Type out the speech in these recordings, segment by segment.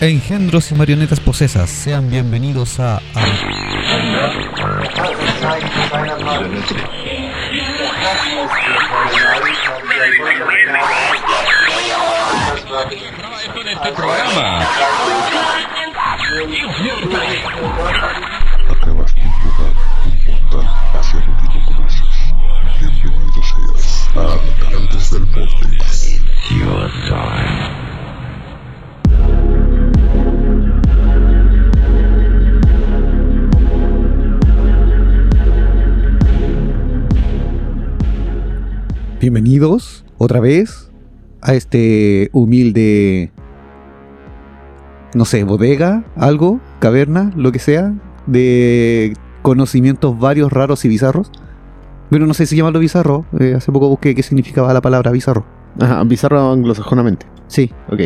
Engendros y marionetas posesas, sean bienvenidos a... este programa. Acabas de invocar un portal hacia lo que no conoces. Bienvenido seas a Habitantes del Vortex. Bienvenidos otra vez a este humilde, no sé, bodega, algo, caverna, lo que sea, de conocimientos varios, raros y bizarros. Pero no sé si llamarlo bizarro. eh, hace poco busqué qué significaba la palabra bizarro. Ajá, bizarro anglosajonamente. Sí, Ok.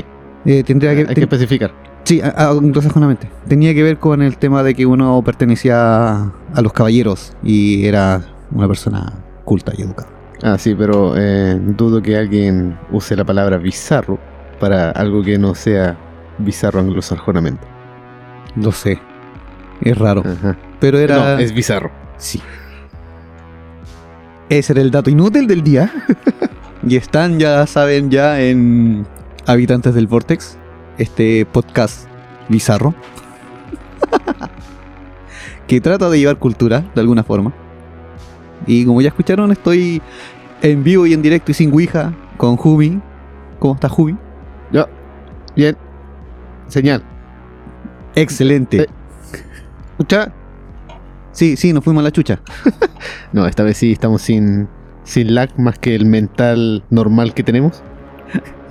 eh, tendría que, Hay que especificar. Sí, anglosajonamente. Tenía que ver con el tema de que uno pertenecía a los caballeros y era una persona culta y educada. Ah, sí, pero eh, dudo que alguien use la palabra bizarro para algo que no sea bizarro anglosajonamente. Lo sé. Es raro. Ajá. Pero era. No, es bizarro. Sí. Ese era el dato inútil del día. y están, ya saben, ya en Habitantes del Vortex. Este podcast bizarro. que trata de llevar cultura, de alguna forma. Y como ya escucharon, estoy en vivo y en directo y sin Ouija con Jumi. ¿Cómo está Jumi? Ya. Bien. Señal. Excelente. Eh. ¿Escucha? Sí, sí, nos fuimos a la chucha. No, esta vez sí estamos sin, sin lag más que el mental normal que tenemos.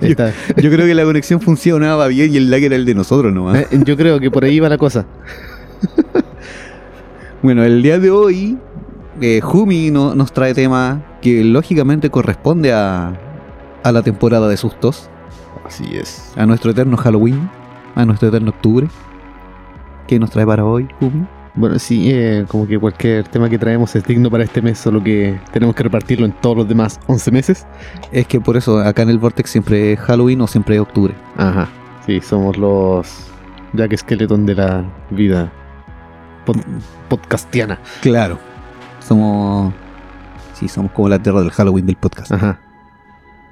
Yo creo que la conexión funcionaba bien y el lag era el de nosotros nomás. eh, yo creo que por ahí va la cosa. Bueno, el día de hoy, eh, Jumi no- nos trae tema que lógicamente corresponde a, a la temporada de sustos, Así es. a nuestro eterno Halloween, a nuestro eterno octubre. ¿Qué nos trae para hoy, Jumi? Bueno, sí, eh, como que cualquier tema que traemos es digno para este mes, solo que tenemos que repartirlo en todos los demás 11 meses. Es que por eso acá en el Vortex siempre es Halloween o siempre es octubre. Ajá. Sí, somos los Jack Skeleton de la vida pod- podcastiana. Claro. Somos... Sí, somos como la tierra del Halloween del podcast. Ajá.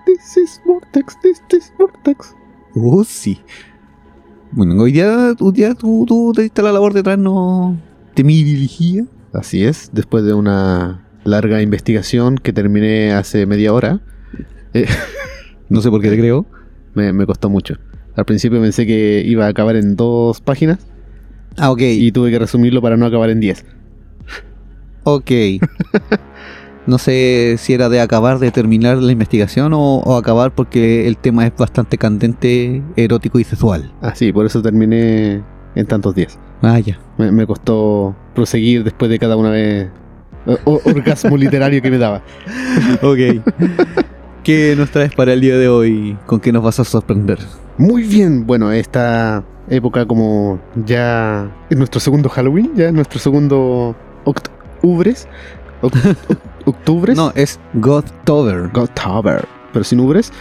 This is Vortex, this is Vortex. Oh, sí. Bueno, hoy día, hoy día tú, tú te diste la labor de traernos de mi dirigía. Así es, después de una larga investigación que terminé hace media hora, eh, No sé por qué te creo. me, me costó mucho. Al principio pensé que iba a acabar en dos páginas Ah, ok. y tuve que resumirlo para no acabar en diez. Ok. No sé si era de acabar de terminar la investigación o, o acabar porque el tema es bastante candente, erótico y sexual. Así, por eso terminé en tantos días. Ah, ya. Me, me costó proseguir después de cada una vez o- orgasmo literario que me daba. Ok. ¿Qué nos traes para el día de hoy? ¿Con qué nos vas a sorprender? Muy bien, bueno, esta época como ya es nuestro segundo Halloween, ya es nuestro segundo octubres. Oc- octubres. No, es Godtober. October, pero sin ubres.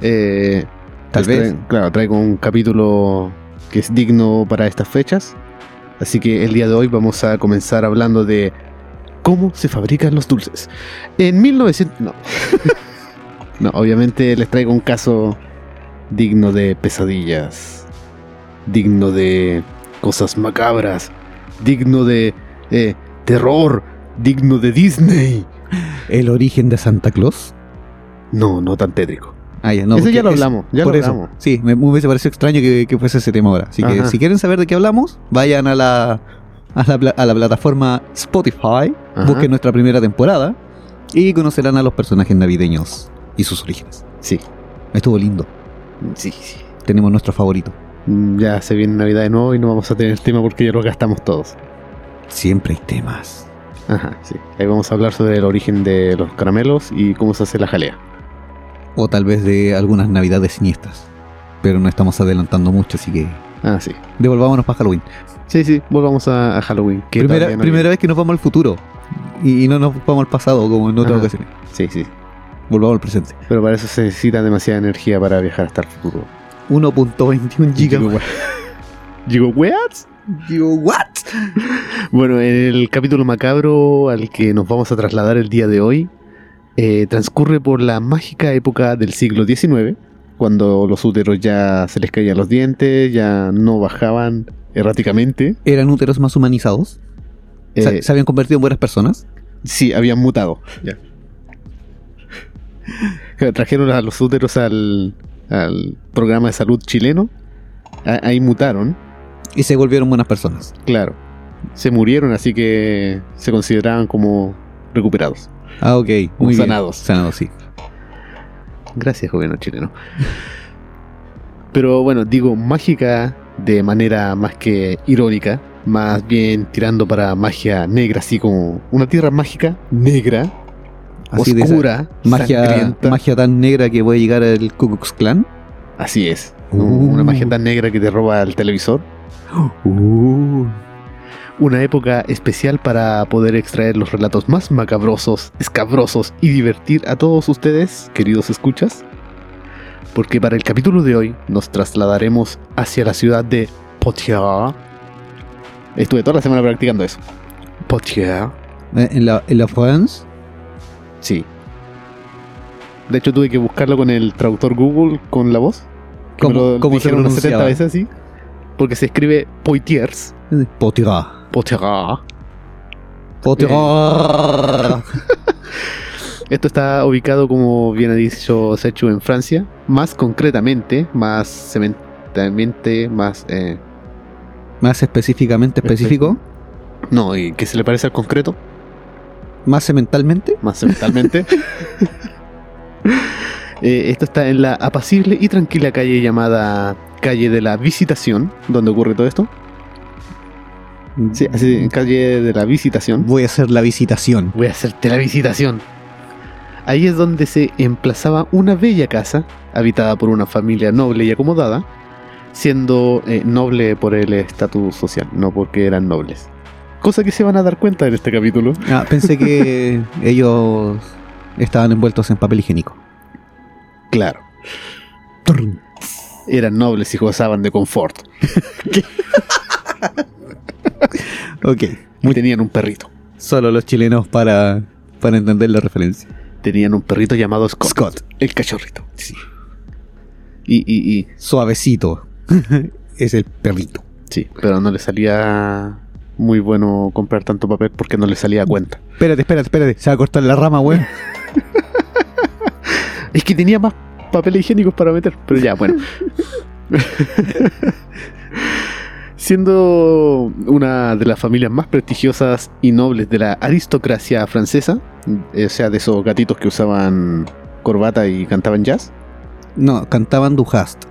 Eh, Tal les vez. claro, traigo un capítulo que es digno para estas fechas. Así que el día de hoy vamos a comenzar hablando de cómo se fabrican los dulces. En 1900... No. no, obviamente les traigo un caso digno de pesadillas. Digno de cosas macabras. Digno de eh, terror. Digno de Disney. ¿El origen de Santa Claus? No, no tan tétrico. Ah, ya, no. Ese ya lo es- hablamos, ya por lo eso. hablamos. Sí, me, me hubiese parecido extraño que, que fuese ese tema ahora. Así que Ajá. si quieren saber de qué hablamos, vayan a la, a la, pla- a la plataforma Spotify, Ajá. busquen nuestra primera temporada y conocerán a los personajes navideños y sus orígenes. Sí, Estuvo lindo. sí, sí. Tenemos nuestro favorito. Mm, Ya se viene Navidad de nuevo y no vamos a tener tema porque ya lo gastamos todos. Siempre hay temas. Ajá, sí. Ahí vamos a hablar sobre el origen de los caramelos y cómo se hace la jalea. O tal vez de algunas navidades siniestras. Pero no estamos adelantando mucho, así que Ah, sí. devolvámonos para Halloween. Sí, sí, volvamos a, a Halloween. que Primera, no primera vez que nos vamos al futuro. Y, y no nos vamos al pasado como en otras Ajá. ocasiones. Sí, sí. Volvamos al presente. Pero para eso se necesita demasiada energía para viajar hasta el futuro. 1.21 gigabytes. ¿what? Digo, ¿what? Bueno, el capítulo macabro al que nos vamos a trasladar el día de hoy eh, transcurre por la mágica época del siglo XIX, cuando los úteros ya se les caían los dientes, ya no bajaban erráticamente. ¿Eran úteros más humanizados? ¿Se, Eh, se habían convertido en buenas personas? sí, habían mutado. Trajeron a los úteros al, al programa de salud chileno. A- Ahí mutaron, Y se volvieron buenas personas. claro. Se murieron, así que se consideraban como recuperados. Ah, ok. Muy bien. Sanados. Sanados, sí. Gracias, gobierno chileno. Pero bueno, digo mágica de manera más que irónica, más bien tirando para magia negra, así como una tierra mágica negra, Así de esa oscura, magia, sangrienta. magia tan negra que puede llegar al Ku Klux Klan. Así es. Uh. Una magia tan negra que te roba el televisor. Uh. Una época especial para poder extraer los relatos más macabrosos, escabrosos y divertir a todos ustedes, queridos escuchas. Porque para el capítulo de hoy nos trasladaremos hacia la ciudad de Poitiers. Estuve toda la semana practicando eso. Poitiers, Eh, En la, en la France. sí. De hecho tuve que buscarlo con el traductor Google con la voz. ¿Cómo, lo cómo se unas 70 pronunciaba? veces así. Porque se escribe Poitiers. Poitiers. Poitiers. Poitiers. Esto está ubicado, como bien ha dicho Sechu, en Francia. Más concretamente, más cementalmente, más... eh, Más específicamente específico. no, y que se le parece al concreto, Más cementalmente. más cementalmente. Eh, esto está en la apacible y tranquila calle llamada Calle de la Visitación, donde ocurre todo esto. Sí, así, en Calle de la Visitación. Voy a hacer la visitación. Voy a hacerte la visitación. Ahí es donde se emplazaba una bella casa, habitada por una familia noble y acomodada, siendo eh, noble por el estatus social, no porque eran nobles. Cosa que se van a dar cuenta en este capítulo. Ah, pensé que ellos estaban envueltos en papel higiénico. Claro, eran nobles y gozaban de confort. Ok. Tenían un perrito. Solo los chilenos para, para entender la referencia. Tenían un perrito llamado Scott. Scott. El cachorrito. Sí. Y, y, y, Suavecito. es el perrito. sí, pero no le salía muy bueno comprar tanto papel porque no le salía a cuenta. Espérate, espérate, espérate. Se va a cortar la rama, weón. Es que tenía más papel higiénicos para meter, pero ya, bueno. Siendo una de las familias más prestigiosas y nobles de la aristocracia francesa, eh, o sea, de esos gatitos que usaban corbata y cantaban jazz, No, cantaban Du hast.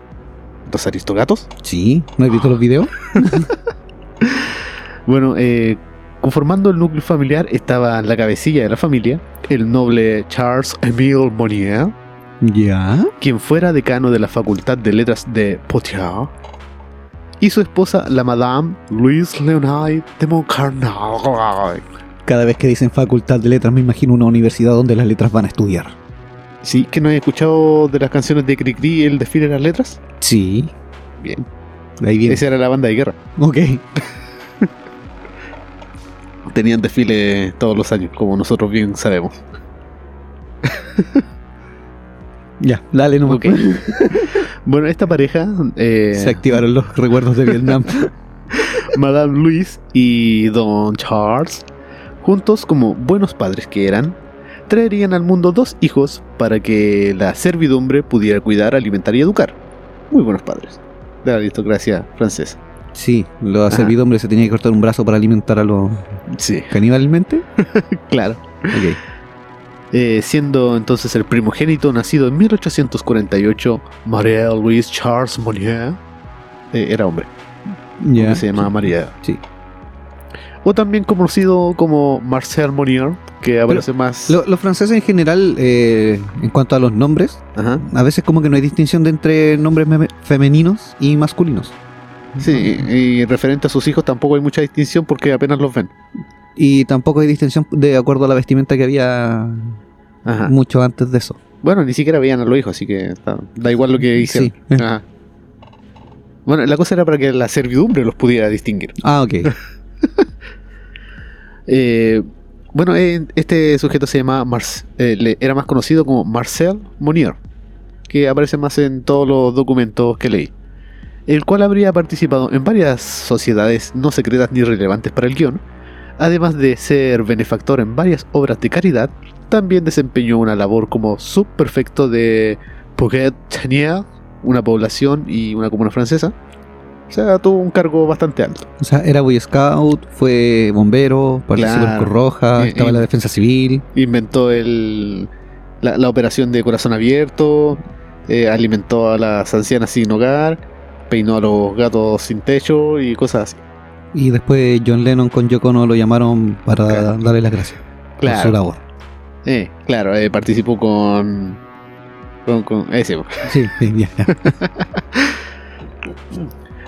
los aristogatos, Sí, ¿no has visto los videos? bueno, eh, conformando el núcleo familiar estaba la cabecilla de la familia, el noble Charles Émile Monnier, Ya. quien fuera decano de la Facultad de Letras de Poitiers, y su esposa, la Madame Louise Leonard de Montcarnac. Cada vez que dicen facultad de letras, me imagino una universidad donde las letras van a estudiar. ¿Sí? ¿Que no has escuchado de las canciones de Cricri el desfile de las letras? Sí. Bien. Ahí viene. Esa era la banda de guerra. Ok. Tenían desfile todos los años, como nosotros bien sabemos. Ya, dale nomás. Ok. bueno, esta pareja, eh, Se activaron los recuerdos de Vietnam. Madame Louise y Don Charles, juntos como buenos padres que eran, traerían al mundo dos hijos para que la servidumbre pudiera cuidar, alimentar y educar. Muy buenos padres de la aristocracia francesa. Sí, los Ajá. servidumbres se tenía que cortar un brazo para alimentar a los Sí, caníbalmente. claro. Ok. Eh, siendo entonces el primogénito nacido en 1848, María Louise Charles Monnier, eh, era hombre, se llamaba María. Sí. O también conocido como Marcel Monnier, que aparece más. Lo- los franceses en general, eh, en cuanto a los nombres, Ajá. a veces como que no hay distinción de entre nombres femeninos y masculinos. Sí, y referente a sus hijos tampoco hay mucha distinción porque apenas los ven. Y tampoco hay distinción de acuerdo a la vestimenta que había Ajá. mucho antes de eso. Bueno, ni siquiera veían a los hijos, así que da, da igual lo que hicieron. Sí. Ajá. Bueno, la cosa era para que la servidumbre los pudiera distinguir. Ah, ok. Eh, bueno, eh, este sujeto se llama Marc- eh, le- era más conocido como Marcel Monnier, que aparece más en todos los documentos que leí. El cual habría participado en varias sociedades no secretas ni relevantes para el guion, además de ser benefactor en varias obras de caridad, también desempeñó una labor como subprefecto de Pouget-Tenier, una población y una comuna francesa. O sea, tuvo un cargo bastante alto. O sea, era Boy Scout, fue bombero, participó en Claro. Cruz Roja, Eh, estaba en eh. la defensa civil. inventó el, la, la operación de corazón abierto, eh, alimentó a las ancianas sin hogar, peinó a los gatos sin techo y cosas así. Y después John Lennon con Yoko Ono lo llamaron para Claro. darle las gracias por su Claro, labor. eh, claro eh, participó con, con, con ese. Sí, sí, ya, ya.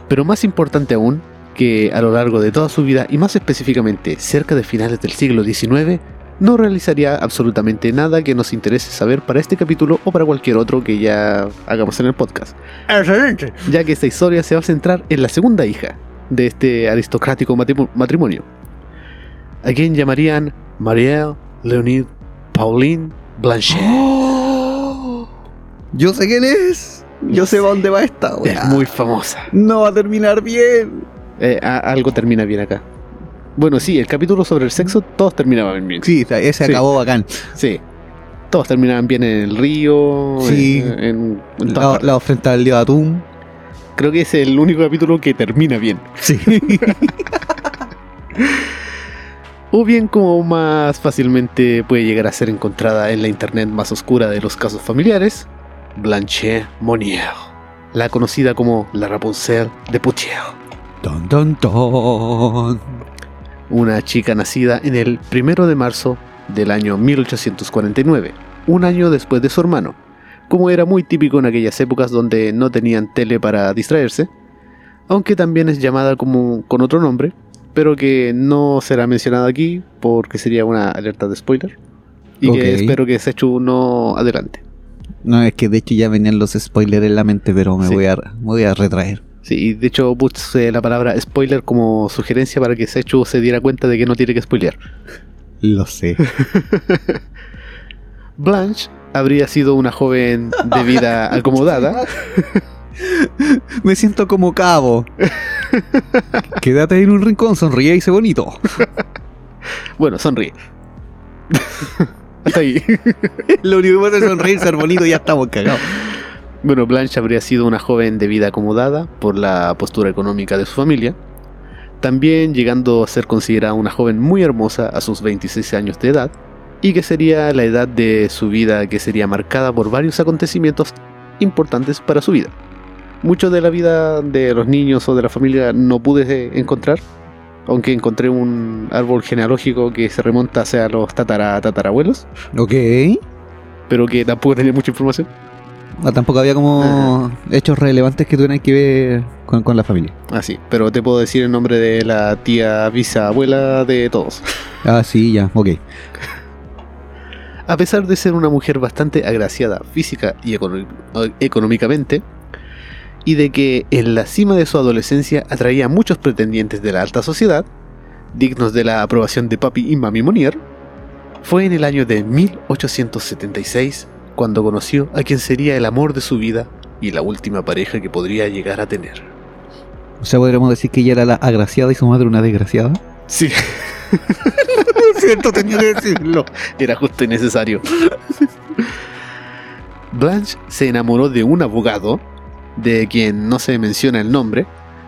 Pero más importante aún, que a lo largo de toda su vida y más específicamente cerca de finales del siglo XIX, no realizaría absolutamente nada que nos interese saber para este capítulo o para cualquier otro que ya hagamos en el podcast. ya que esta historia se va a centrar en la segunda hija de este aristocrático matrimonio, a quien llamarían Marielle Leonid Pauline Blanchet. Yo sé quién es. Yo sé dónde va esta, Es muy famosa. No va a terminar bien. Eh, a- algo termina bien acá. Bueno, sí, el capítulo sobre el sexo, todos terminaban bien. Sí, ese Sí. acabó bacán. Sí. Todos terminaban bien en el río, Sí. en, en- en todas La, la ofrenda del dios Atún. Creo que es el único capítulo que termina bien. Sí. O bien como más fácilmente puede llegar a ser encontrada en la internet más oscura de los casos familiares, Blanche Monnier, la conocida como la Rapunzel de Poutier, Don, don, don. una chica nacida en el primero de marzo del año 1849, un año después de su hermano, como era muy típico en aquellas épocas donde no tenían tele para distraerse, aunque también es llamada como con otro nombre, pero que no será mencionada aquí porque sería una alerta de spoiler. Y que espero que Sechu no adelante. No, es que de hecho ya venían los spoilers en la mente, pero me, Sí. voy, a, me voy a retraer. Sí, y de hecho puse la palabra spoiler como sugerencia para que Sechu se diera cuenta de que no tiene que spoilear. Lo sé. Blanche habría sido una joven de vida acomodada, Me siento como cabo. Quédate en un rincón, sonríe y sé bonito. bueno, sonríe. Hasta ahí. Lo único que pasa es sonreír, ser bonito y ya estamos cagados. Bueno, Blanche habría sido una joven de vida acomodada por la postura económica de su familia, también llegando a ser considerada una joven muy hermosa a sus 26 años de edad, y que sería la edad de su vida que sería marcada por varios acontecimientos importantes para su vida. Mucho de la vida de los niños o de la familia no pude encontrar, aunque encontré un árbol genealógico que se remonta hacia los tatara tatarabuelos, Ok. pero que tampoco tenía mucha información. Ah, tampoco había como hechos relevantes que tuvieran que ver con, con la familia. Ah, sí, pero te puedo decir el nombre de la tía bisabuela de todos. Ah, sí, ya, ok. A pesar de ser una mujer bastante agraciada física y económicamente, y de que en la cima de su adolescencia atraía a muchos pretendientes de la alta sociedad, dignos de la aprobación de papi y mami Monier, fue en el año de 1876 cuando conoció a quien sería el amor de su vida y la última pareja que podría llegar a tener. O sea, podríamos decir que ella era la agraciada y su madre una desgraciada. Sí, Lo siento, tenía que decirlo. Era justo y necesario. Blanche se enamoró de un abogado, de quien no se menciona el nombre,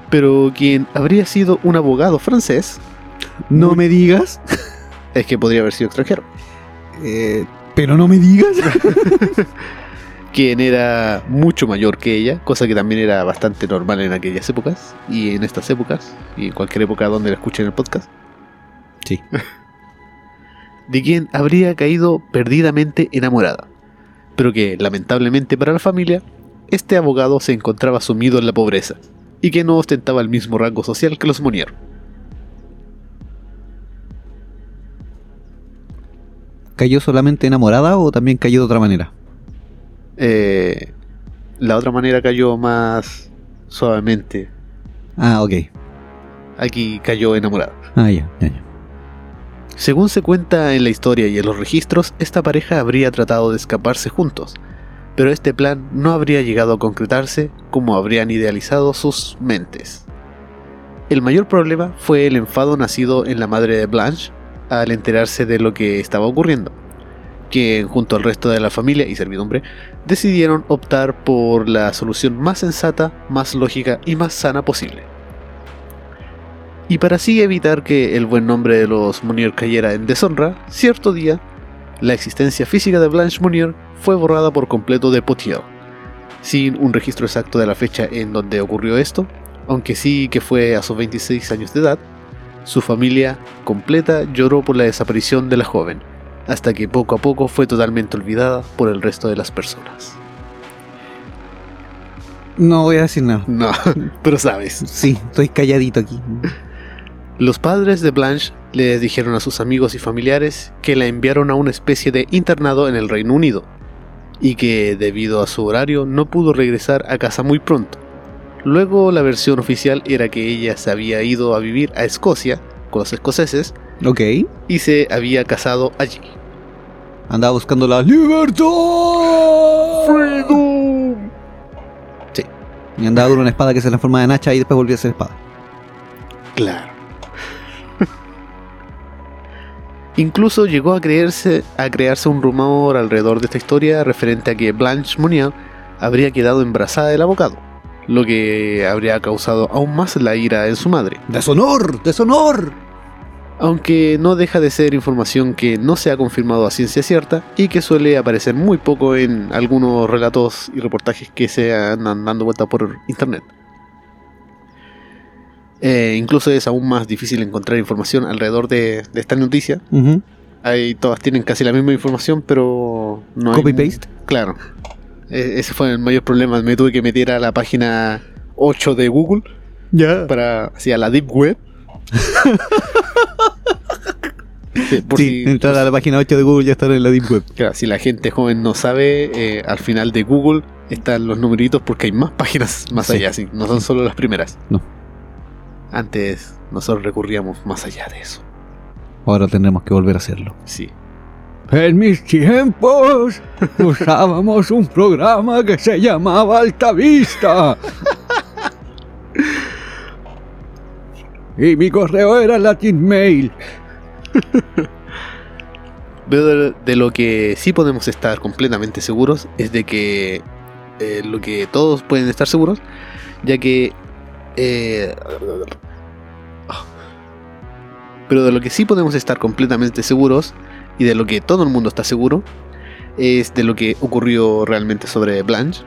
pero quien habría sido un abogado francés, No me digas. es que podría haber sido extranjero, Eh, pero no me digas. quien era mucho mayor que ella, cosa que también era bastante normal en aquellas épocas, y en estas épocas, y en cualquier época donde la escuchen el podcast, Sí. De quien habría caído perdidamente enamorada, pero que lamentablemente para la familia, este abogado se encontraba sumido en la pobreza y que no ostentaba el mismo rango social que los Monier. ¿Cayó solamente enamorada o también cayó de otra manera? Eh, la otra manera cayó más suavemente. Ah, ok. Aquí cayó enamorada. Ah, ya, ya, ya. Según se cuenta en la historia y en los registros, esta pareja habría tratado de escaparse juntos, pero este plan no habría llegado a concretarse como habrían idealizado sus mentes. El mayor problema fue el enfado nacido en la madre de Blanche al enterarse de lo que estaba ocurriendo, que junto al resto de la familia y servidumbre decidieron optar por la solución más sensata, más lógica y más sana posible. Y para así evitar que el buen nombre de los Munier cayera en deshonra, cierto día, la existencia física de Blanche Munier fue borrada por completo de Potier, sin un registro exacto de la fecha en donde ocurrió esto, aunque sí que fue a sus 26 años de edad, su familia completa lloró por la desaparición de la joven, hasta que poco a poco fue totalmente olvidada por el resto de las personas. No voy a decir nada. No, pero sabes. Sí, estoy calladito aquí. Los padres de Blanche les dijeron a sus amigos y familiares que la enviaron a una especie de internado en el Reino Unido y que debido a su horario no pudo regresar a casa muy pronto. Luego la versión oficial era que ella se había ido a vivir a Escocia con los escoceses y se había casado allí. Andaba buscando la libertad. Freedom. Sí, Y andaba con una espada que se transforma en hacha y después volvió a ser espada. claro. Incluso llegó a creerse a crearse un rumor alrededor de esta historia referente a que Blanche Munier habría quedado embarazada del abogado, lo que habría causado aún más la ira en su madre. ¡Deshonor! ¡Deshonor! aunque no deja de ser información que no se ha confirmado a ciencia cierta y que suele aparecer muy poco en algunos relatos y reportajes que se andan dando vuelta por internet. Eh, incluso es aún más difícil encontrar información alrededor de, de esta noticia. Ahí todas tienen casi la misma información, pero no hay- Copy-paste. Claro. E- ese fue el mayor problema. Me tuve que meter a la página 8 de Google Ya. para hacia la Deep Web. Sí, por Sí, si- entrar a la página 8 de Google y estar en la Deep Web. Claro, si la gente joven no sabe, eh, al final de Google están los numeritos porque hay más páginas más Sí. allá, sí, no son solo las primeras. No. Antes nosotros recurríamos más allá de eso. Ahora tendremos que volver a hacerlo. Sí. En mis tiempos usábamos un programa que se llamaba Altavista. Y mi correo era Latin Mail. Pero de, de lo que sí podemos estar completamente seguros es de que eh, lo que todos pueden estar seguros, ya que... eh, pero de lo que sí podemos estar completamente seguros y de lo que todo el mundo está seguro es de lo que ocurrió realmente sobre Blanche,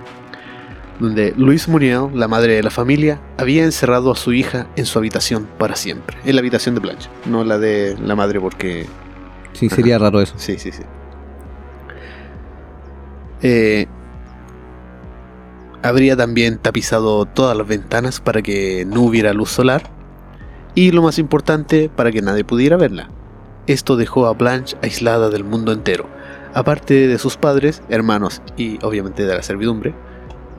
donde Louise Muriel, la madre de la familia, había encerrado a su hija en su habitación para siempre, en la habitación de Blanche, no la de la madre porque Sí, sería raro eso. Sí, sí, sí. Eh, habría también tapizado todas las ventanas para que no hubiera luz solar. Y lo más importante, para que nadie pudiera verla. Esto dejó a Blanche aislada del mundo entero. Aparte de sus padres, hermanos y obviamente de la servidumbre,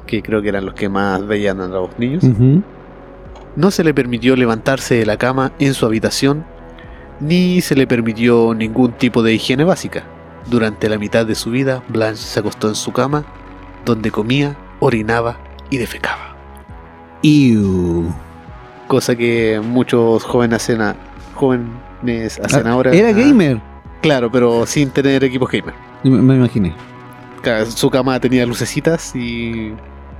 que creo que eran los que más veían a los niños. No se le permitió levantarse de la cama en su habitación, ni se le permitió ningún tipo de higiene básica. Durante la mitad de su vida, Blanche se acostó en su cama, donde comía, orinaba y defecaba. Cosa que muchos jóvenes hacen, a- jóvenes hacen Ah, ahora. Era Ah, gamer. Claro, pero sin tener equipos gamer. Me, me imaginé. Claro, Su cama tenía lucecitas y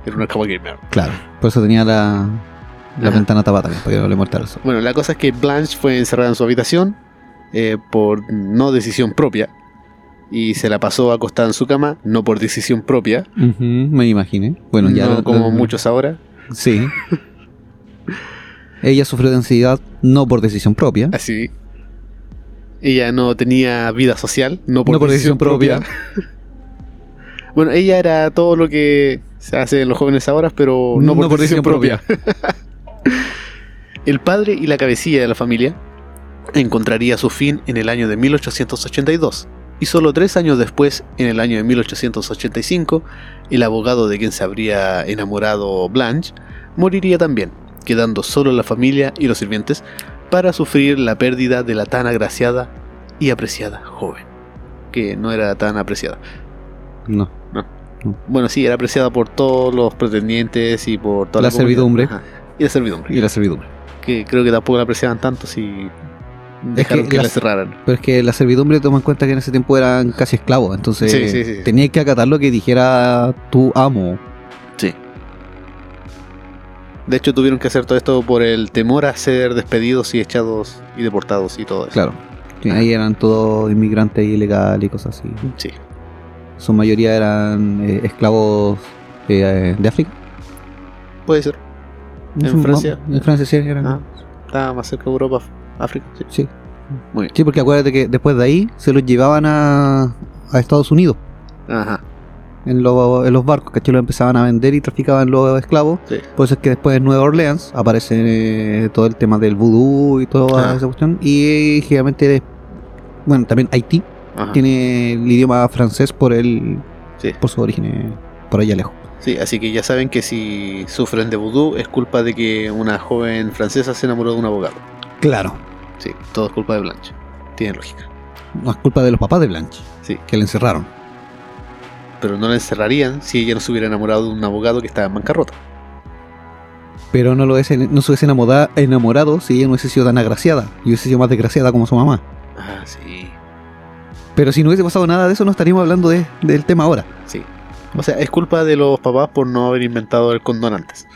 era una cama gamer. Claro. Por eso tenía la, la Ajá. ventana tapada también, para que no le muerta el sol. Bueno, la cosa es que Blanche fue encerrada en su habitación eh, por no decisión propia y se la pasó acostada en su cama, no por decisión propia, me imaginé. Bueno, ya. no lo- como lo- muchos ahora. Sí. Ella sufrió de ansiedad no por decisión propia. Así. Ella no tenía vida social, no por, No por decisión, decisión propia. propia. bueno, ella era todo lo que se hace en los jóvenes ahora, pero no, por, decisión, propia. El padre y la cabecilla de la familia encontraría su fin en el año de 1882 y solo tres años después, en el año de 1885, el abogado de quien se habría enamorado Blanche moriría también, quedando solo la familia y los sirvientes para sufrir la pérdida de la tan agraciada y apreciada joven, que no era tan apreciada. No. Bueno, sí, era apreciada por todos los pretendientes y por toda la, La servidumbre. Ajá, Y la servidumbre. Y la servidumbre. Que creo que tampoco la apreciaban tanto si dejaron que, las- la cerraran. Pero es que la servidumbre toma en cuenta que en ese tiempo eran casi esclavos, entonces Sí, sí, sí. tenía que acatar lo que dijera tu amo. Sí. De hecho, tuvieron que hacer todo esto por el temor a ser despedidos y echados y deportados y todo eso. Claro. Ahí eran todos inmigrantes ilegales y cosas así. Sí. Su mayoría eran eh, esclavos eh, de África. Puede ser. ¿En Francia? En Francia sí eran. Ah, estaba más cerca de Europa, África. Sí. Sí. Muy bien. Sí, porque acuérdate que después de ahí se los llevaban a, a Estados Unidos Ajá. en, lo- en los barcos, ¿cachai? Los empezaban a vender y traficaban los esclavos. Sí. Por eso es que después en Nueva Orleans aparece eh, todo el tema del vudú y toda Ah. esa cuestión. Y eh, generalmente, bueno, también Haití Ajá. tiene el idioma francés por el Sí. por su origen eh, por allá lejos. Sí, así que ya saben que si sufren de vudú es culpa de que una joven francesa se enamoró de un abogado. Claro. Sí, todo es culpa de Blanche. Tiene lógica. No es culpa de los papás de Blanche, Sí, que la encerraron. pero no la encerrarían si ella no se hubiera enamorado de un abogado que estaba en bancarrota. Pero no lo hubiese, no se hubiese enamorado, enamorado si ella no hubiese sido tan agraciada y hubiese sido más desgraciada como su mamá. Ah, sí. Pero si no hubiese pasado nada de eso, no estaríamos hablando de- del tema ahora. Sí. O sea, es culpa de los papás por no haber inventado el condón antes.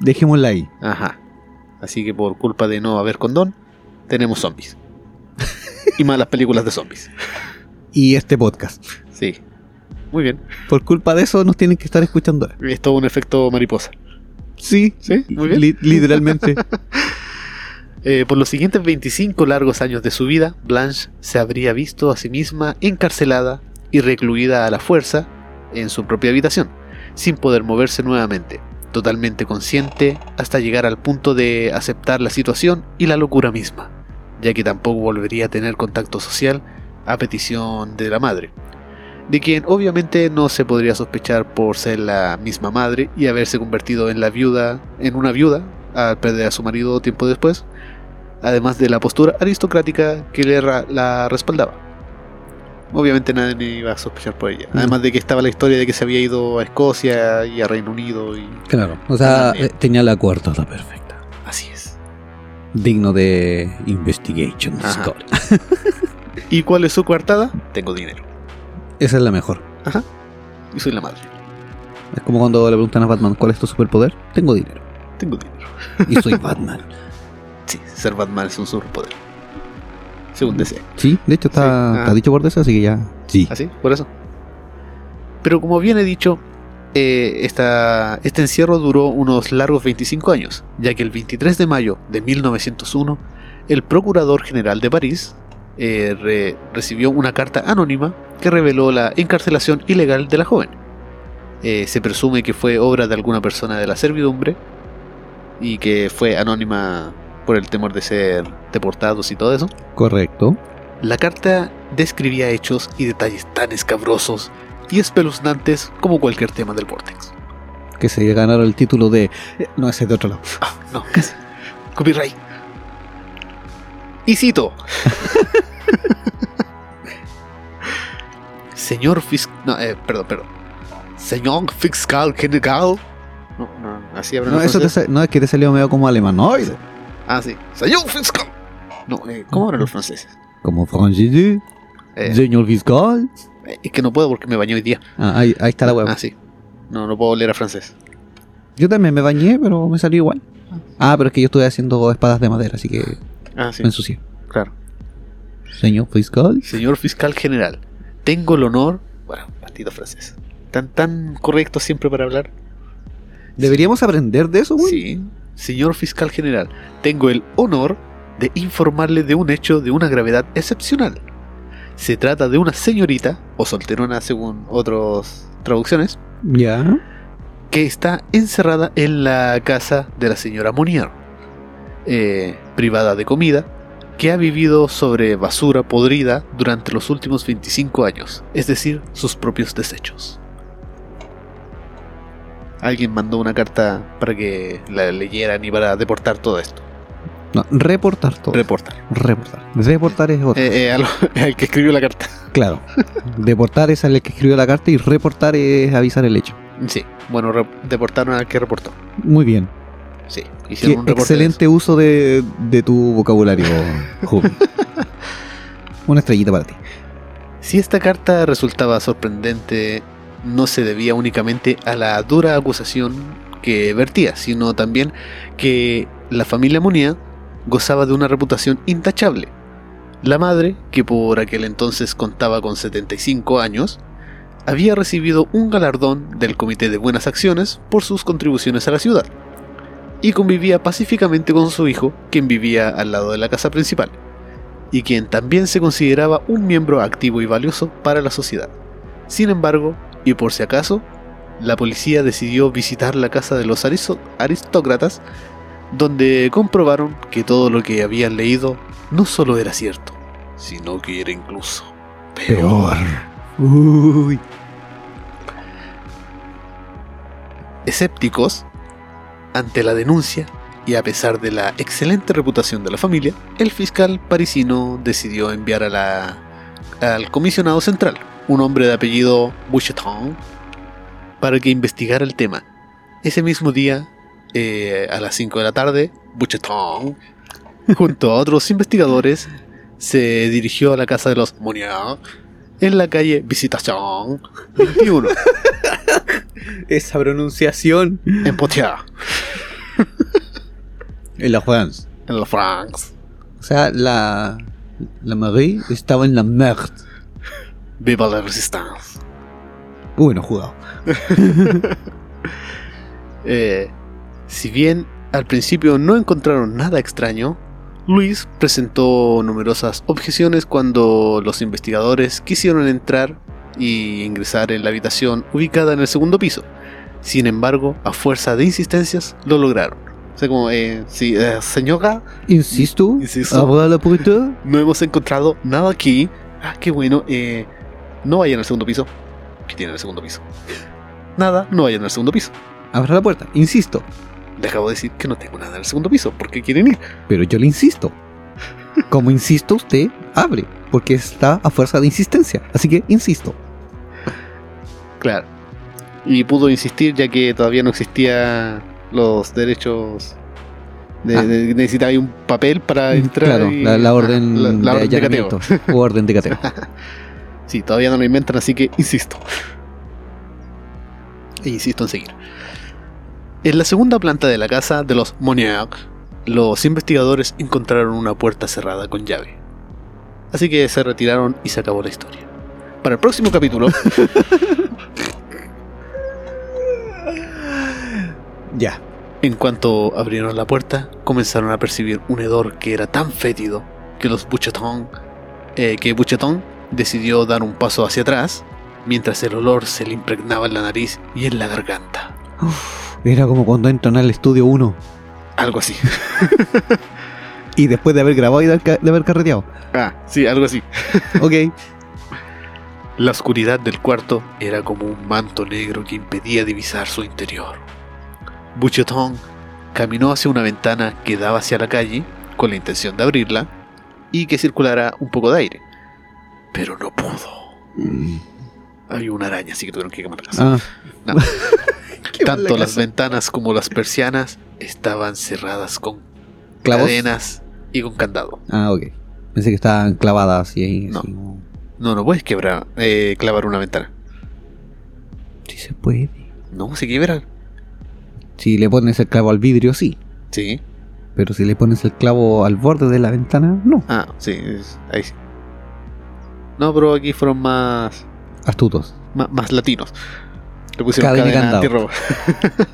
Dejémosla ahí. Ajá. Así que por culpa de no haber condón, tenemos zombies. y malas películas de zombies. Y este podcast. Sí. Muy bien. Por culpa de eso nos tienen que estar escuchando. Es todo un efecto mariposa. Sí, Sí, muy bien. li- literalmente. Eh, por los siguientes 25 largos años de su vida, Blanche se habría visto a sí misma encarcelada y recluida a la fuerza en su propia habitación, sin poder moverse nuevamente, totalmente consciente hasta llegar al punto de aceptar la situación y la locura misma, ya que tampoco volvería a tener contacto social a petición de la madre, de quien obviamente no se podría sospechar por ser la misma madre y haberse convertido en la viuda, en una viuda al perder a su marido tiempo después, además de la postura aristocrática que le la respaldaba. Obviamente nadie iba a sospechar por ella. Además de que estaba la historia de que se había ido a Escocia y a Reino Unido y claro. O sea, eh, tenía la coartada perfecta. así es. Digno de Investigation Ajá. Score. ¿Y cuál es su coartada? Tengo dinero. Esa es la mejor. Y soy la madre. Es como cuando le preguntan a Batman, ¿cuál es tu superpoder? Tengo dinero. Tengo dinero. Y soy Batman. Sí, ser Batman es un superpoder. Según DC. Sí, de hecho está, Sí. Ah. está dicho por eso, así que ya. Sí. ¿Así? Por eso. Pero como bien he dicho, eh, esta- este encierro duró unos largos 25 años, ya que el 23 de mayo de 1901, el Procurador General de París eh, re- recibió una carta anónima que reveló la encarcelación ilegal de la joven. Eh, se presume que fue obra de alguna persona de la servidumbre y que fue anónima por el temor de ser deportados y todo eso. Correcto. La carta describía hechos y detalles tan escabrosos y espeluznantes como cualquier tema del Vortex. Que se ganaron el título de. eh, No, ese es de otro lado. Ah, no, casi. Copyright. Y cito. Señor fiscal... No, eh, perdón, perdón. Señor fiscal general... No, no, así hablan No, eso te no es que te salió medio como alemanoide. Ah, sí. Señor fiscal... No, eh, ¿cómo hablan los franceses? Como francés. Eh, Señor fiscal. Es que no puedo porque me bañé hoy día. Ah, ahí, ahí está la web. Ah, sí. No, no puedo leer a francés. Yo también me bañé, pero me salió igual. Ah, pero es que yo estuve haciendo espadas de madera, así que Ah, sí. me ensucié. Claro. Señor fiscal. Señor fiscal general, tengo el honor. Bueno, maldito francés. Tan, tan correcto siempre para hablar. Deberíamos aprender de eso, güey. Sí. Señor fiscal general, tengo el honor de informarle de un hecho de una gravedad excepcional. Se trata de una señorita, o solterona según otras traducciones, Ya. que está encerrada en la casa de la señora Monier, eh, privada de comida, que ha vivido sobre basura podrida durante los últimos 25 años, es decir, sus propios desechos. Alguien mandó una carta para que la leyeran y para deportar todo esto. No, reportar todo. Reportar. reportar. Deportar es otro. Eh, eh, al, al que escribió la carta. Claro. Deportar es al que escribió la carta y reportar es avisar el hecho. Sí. Bueno, deportaron al que reportó. Muy bien. Sí. Qué Hicieron un reporte de excelente uso de, de tu vocabulario, Jubi. Una estrellita para ti. Si esta carta resultaba sorprendente, no se debía únicamente a la dura acusación que vertía, sino también que la familia Munía gozaba de una reputación intachable. La madre, que por aquel entonces contaba con 75 años, había recibido un galardón del Comité de Buenas Acciones por sus contribuciones a la ciudad, y convivía pacíficamente con su hijo, quien vivía al lado de la casa principal, y quien también se consideraba un miembro activo y valioso para la sociedad. Sin embargo, y por si acaso, la policía decidió visitar la casa de los aristócratas, donde comprobaron que todo lo que habían leído no solo era cierto, sino que era incluso peor. Uy. Escépticos, ante la denuncia y a pesar de la excelente reputación de la familia, el fiscal parisino decidió enviar a la, al comisionado central, un hombre de apellido Boucheton, para que investigara el tema. Ese mismo día, eh, a las 5 de la tarde, Boucheton, junto a otros investigadores, se dirigió a la casa de los Monier en la calle Visitation 21, Esa pronunciación. en Poitiers. En la France. En la France. O sea, la. La Marie estaba en la merde. Viva la Resistance. Bueno jugado. Eh, si bien al principio no encontraron nada extraño, Luis presentó numerosas objeciones cuando los investigadores quisieron entrar y ingresar en la habitación ubicada en el segundo piso. Sin embargo, a fuerza de insistencias, lo lograron. O sea, como, eh, sí, eh, señora, Insisto. Insisto. ¿Habrá la puerta? no hemos encontrado nada aquí. Ah, qué bueno. Eh, no vayan al segundo piso. ¿Qué tiene en el segundo piso? Nada, no vayan al segundo piso. Habrá la puerta. Insisto. Le acabo de decir que no tengo nada en el segundo piso. ¿Por qué quieren ir? Pero yo le insisto. Como insisto, usted abre. Porque está a fuerza de insistencia. Así que insisto. Claro. Y pudo insistir ya que todavía no existía los derechos. De, Ah. de- necesitaba un papel para entrar. claro, y- la, la orden Ah, la- la de orden de allanamiento. cateo. o orden de cateo. Sí, todavía no lo inventan, así que insisto. E insisto en seguir. En la segunda planta de la casa de los Monier, los investigadores encontraron una puerta cerrada con llave. Así que se retiraron y se acabó la historia. Para el próximo capítulo, Ya. en cuanto abrieron la puerta, comenzaron a percibir un hedor que era tan fétido que los Buchetón, eh, que Buchetón decidió dar un paso hacia atrás, mientras el olor se le impregnaba en la nariz y en la garganta. Era como cuando entran al estudio 1 Algo así. y después de haber grabado y de haber carreteado. Ah, sí, algo así. Ok. La oscuridad del cuarto era como un manto negro que impedía divisar su interior. Buchetón caminó hacia una ventana que daba hacia la calle con la intención de abrirla y que circulara un poco de aire. Pero no pudo. Hay una araña, así que tuvieron que quemar la casa. Ah. No. Tanto las ventanas como las persianas estaban cerradas con ¿Clavos? cadenas y con candado. Ah, ok. Pensé que estaban clavadas y ahí. No. así como- No, no puedes quebrar, eh, clavar una ventana. Sí se puede. No, se quiebra. Si le pones el clavo al vidrio, sí. Sí. Pero si le pones el clavo al borde de la ventana, no. Ah, sí, es- ahí sí. No, pero aquí fueron más, Astutos. más, más latinos. Le pusieron Cadena cadena antirrobo.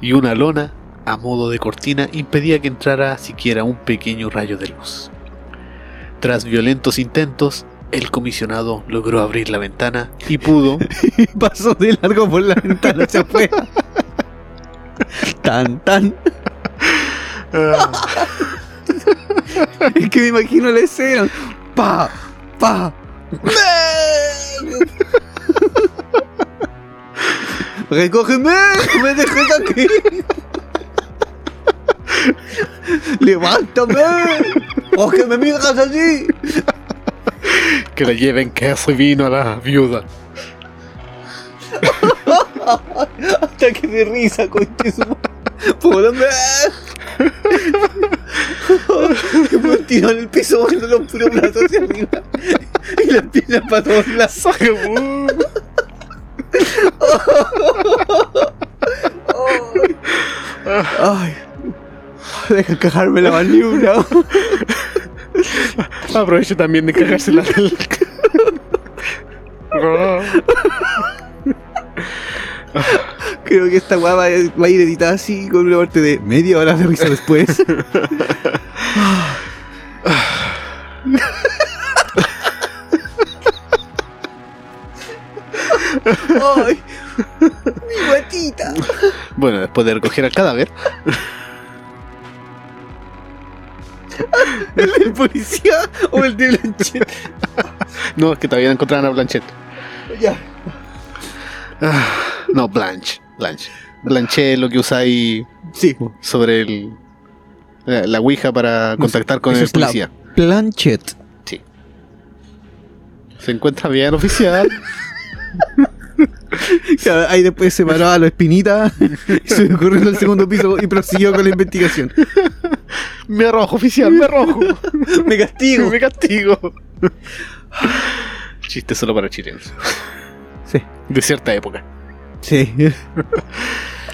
y una lona a modo de cortina impedía que entrara siquiera un pequeño rayo de luz. Tras violentos intentos, el comisionado logró abrir la ventana y pudo, Pasó de largo por la ventana, se fue. tan, tan. Es que me imagino la escena. Pa, pa. ¡Recógeme! ¡Me dejes aquí! ¡Levántame! ¿Por qué me miras así? Que le lleven queso y vino a la viuda. Ataque de risa, conche su madre. ¡Por dónde? Que me tiró en el piso moviendo los puros brazos hacia arriba. Y las piernas para todos lados. Ay. Deja cagarme la maniobra. Aprovecho también de cagarse la Creo que esta weá va, va a ir editada así con una parte de media hora de risa después. ¡Ay! ¡Mi guatita! Bueno, después de recoger el cadáver, ¿El del policía o el de Blanchet? no, es que todavía no encontraron a Blanchett. Ya. No, Blanche. Blanche. Blanche es lo que usáis Sí. sobre el, la, la Ouija para contactar con Eso el policía. Planchet. Sí. Se encuentra bien oficial. Claro, Ahí después se paró a la espinita y se corriendo al segundo piso y prosiguió con la investigación. me arrojo, oficial, me arrojo. Me castigo. me castigo. Chiste solo para chilenos. Sí. De cierta época. Sí.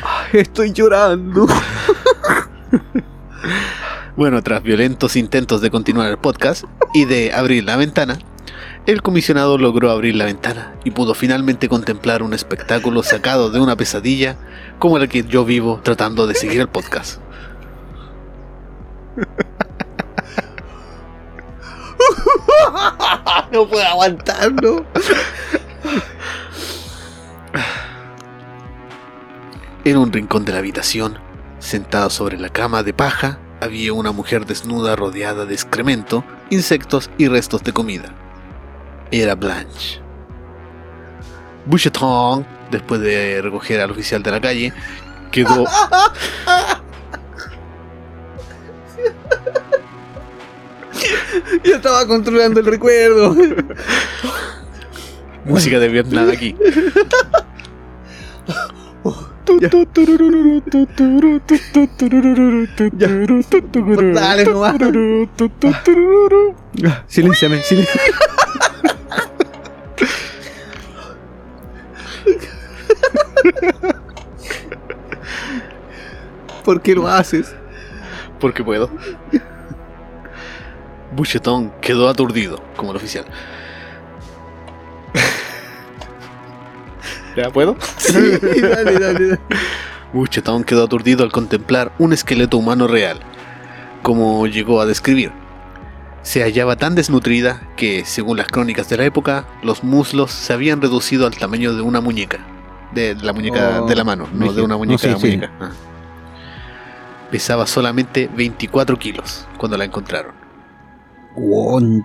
Ay, Estoy llorando. Bueno, tras violentos intentos de continuar el podcast y de abrir la ventana, el comisionado logró abrir la ventana y pudo finalmente contemplar un espectáculo sacado de una pesadilla como el que yo vivo tratando de seguir el podcast. No puedo aguantarlo. En un rincón de la habitación, sentada sobre la cama de paja, había una mujer desnuda rodeada de excremento, insectos y restos de comida. Era Blanche. Boucheton, después de recoger al oficial de la calle, quedó Yo estaba controlando el recuerdo. música de Vietnam aquí. Dale nomás. Silenciame, silenciame. ¿Por qué lo haces? Porque puedo. Boucheton quedó aturdido, como el oficial. ¿Ya puedo? Sí, dale, dale, dale. Boucheton quedó aturdido al contemplar un esqueleto humano real, como llegó a describir. Se hallaba tan desnutrida que, según las crónicas de la época, los muslos se habían reducido al tamaño de una muñeca. De la muñeca Oh, de la mano, no de una No, muñeca sí, a sí. muñeca. Ah. Pesaba solamente 24 kilos cuando la encontraron, Guau,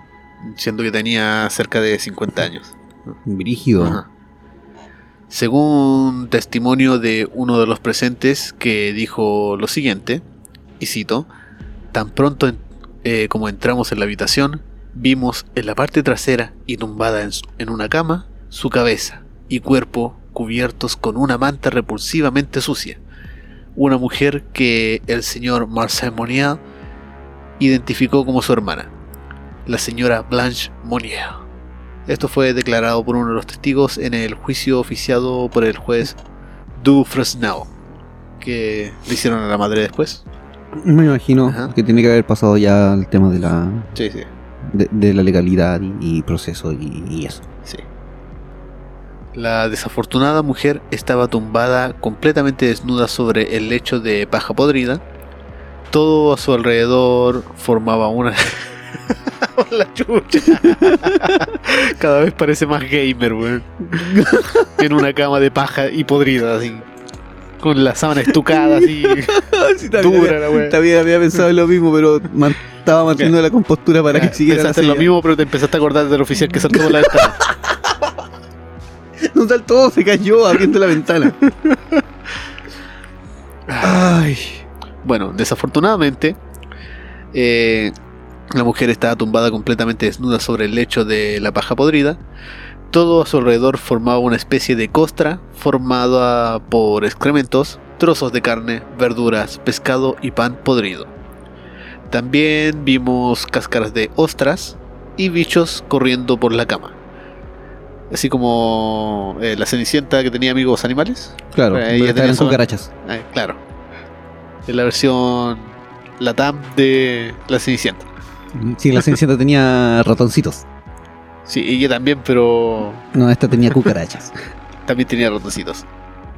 siendo que tenía cerca de 50 años. brígido. Ajá. Según testimonio de uno de los presentes que dijo lo siguiente, y cito, tan pronto en- eh, como entramos en la habitación, vimos en la parte trasera y tumbada en, su- en una cama su cabeza y cuerpo cubiertos con una manta repulsivamente sucia. Una mujer que el señor Marcel Monnier identificó como su hermana, la señora Blanche Monnier. Esto fue declarado por uno de los testigos en el juicio oficiado por el juez Du Fresnel, que le hicieron a la madre después. Me imagino Ajá. que tiene que haber pasado ya el tema de la, Sí, sí, de, de la legalidad y, y proceso y, y eso. La desafortunada mujer estaba tumbada completamente desnuda sobre el lecho de paja podrida. Todo a su alrededor formaba una... la chucha. Cada vez parece más gamer, weón. en una cama de paja y podrida, así. Con la sábana estucada, así. Sí, también, Dura la wea. también había pensado en lo mismo, pero man- estaba manteniendo la compostura para que siguiera Pensaste en lo mismo, pero te empezaste a acordar del oficial que saltó por la ventana. No saltó, se cayó abriendo la ventana. Ay. Bueno, desafortunadamente, eh, la mujer estaba tumbada completamente desnuda sobre el lecho de la paja podrida. Todo a su alrededor formaba una especie de costra formada por excrementos, trozos de carne, verduras, pescado y pan podrido. También vimos cáscaras de ostras y bichos corriendo por la cama. Así como eh, la cenicienta que tenía amigos animales. Claro, Ella ella tenía cucarachas. Ah, claro. Es la versión Latam de la Cenicienta. Sí, la cenicienta tenía ratoncitos. Sí, ella también, pero No, esta tenía cucarachas. también tenía ratoncitos.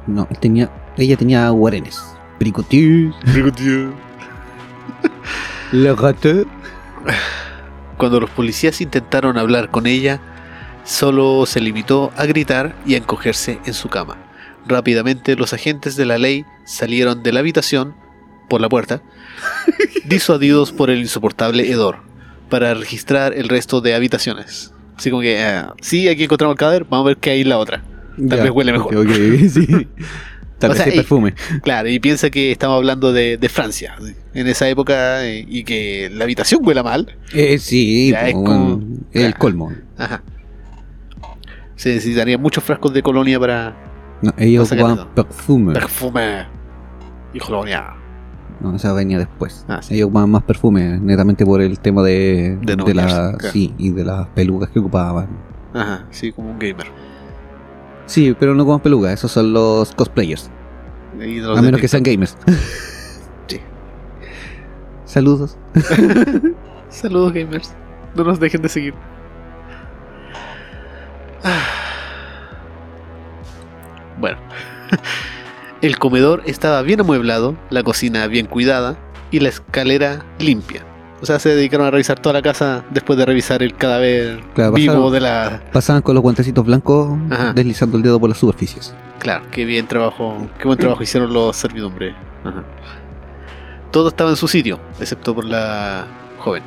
No, tenía, ella tenía guarenes. Pricotis. Le gâteau. Cuando los policías intentaron hablar con ella, solo se limitó a gritar y a encogerse en su cama. Rápidamente los agentes de la ley salieron de la habitación por la puerta, disuadidos por el insoportable hedor, para registrar el resto de habitaciones. Así como que, ah, sí, aquí encontramos el cadáver, vamos a ver qué hay en la otra. Tal Ya, vez huele mejor. sí. Tal O vez sea, hay y- perfume. Claro, y piensa que estamos hablando de, de Francia, en esa época, eh, y que la habitación huela mal. Eh, sí, Ya, es como- bueno, el colmo. Ajá. Se necesitarían muchos frascos de colonia para No, ellos ocupaban perfume. perfume y colonia. No, esa venía después. Ah, sí. Ellos ocupaban más perfume, netamente por el tema de, De de la, claro. sí, y de las pelucas que ocupaban. Ajá, sí, como un gamer. Sí, pero no ocupan pelucas, esos son los cosplayers. Y de los A menos que sean gamers. Sí. Saludos. Saludos, gamers. No nos dejen de seguir. Bueno. El comedor estaba bien amueblado, la cocina bien cuidada y la escalera limpia. O sea, se dedicaron a revisar toda la casa después de revisar el cadáver Claro, vivo pasaron- de la... Pasaban con los guantecitos blancos Ajá. deslizando el dedo por las superficies. Claro, qué bien trabajo, qué buen trabajo hicieron los servidumbre. Ajá. Todo estaba en su sitio, excepto por la joven.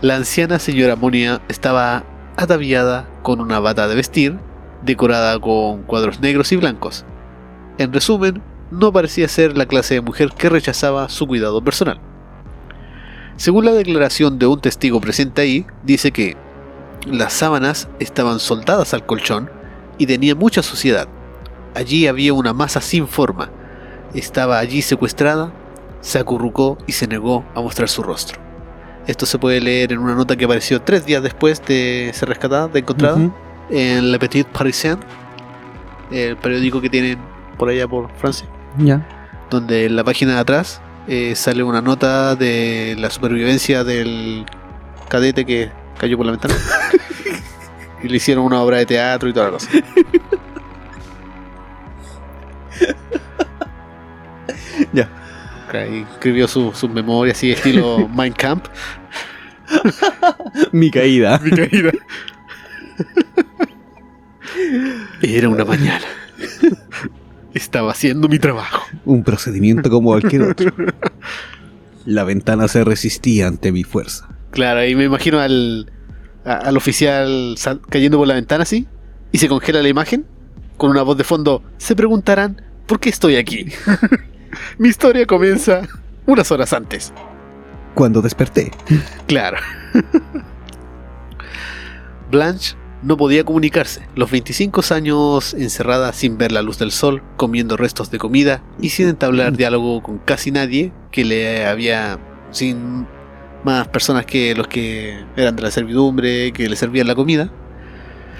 La anciana señora Monia estaba ataviada con una bata de vestir, decorada con cuadros negros y blancos. En resumen, no parecía ser la clase de mujer que rechazaba su cuidado personal. Según la declaración de un testigo presente ahí, dice que las sábanas estaban soldadas al colchón y tenía mucha suciedad. Allí había una masa sin forma. Estaba allí secuestrada, se acurrucó y se negó a mostrar su rostro. Esto se puede leer en una nota que apareció tres días después de ser rescatada, de encontrada, en Le Petit Parisien, el periódico que tienen por allá por Francia, Ya. donde en la página de atrás eh, sale una nota de la supervivencia del cadete que cayó por la ventana. y le hicieron una obra de teatro y toda la cosa. Ya. Ahí escribió su- sus memorias así estilo Mein Kampf. Mi caída. Era una mañana. Estaba haciendo mi trabajo. Un procedimiento como cualquier otro. La ventana se resistía ante mi fuerza. Claro, y me imagino al, a- al oficial sal- cayendo por la ventana así y se congela la imagen con una voz de fondo. Se preguntarán por qué estoy aquí. Mi historia comienza unas horas antes. Cuando desperté. Claro. Blanche no podía comunicarse. Los 25 años encerrada sin ver la luz del sol, comiendo restos de comida y sin entablar diálogo con casi nadie que le había sin más personas que los que eran de la servidumbre, que le servían la comida.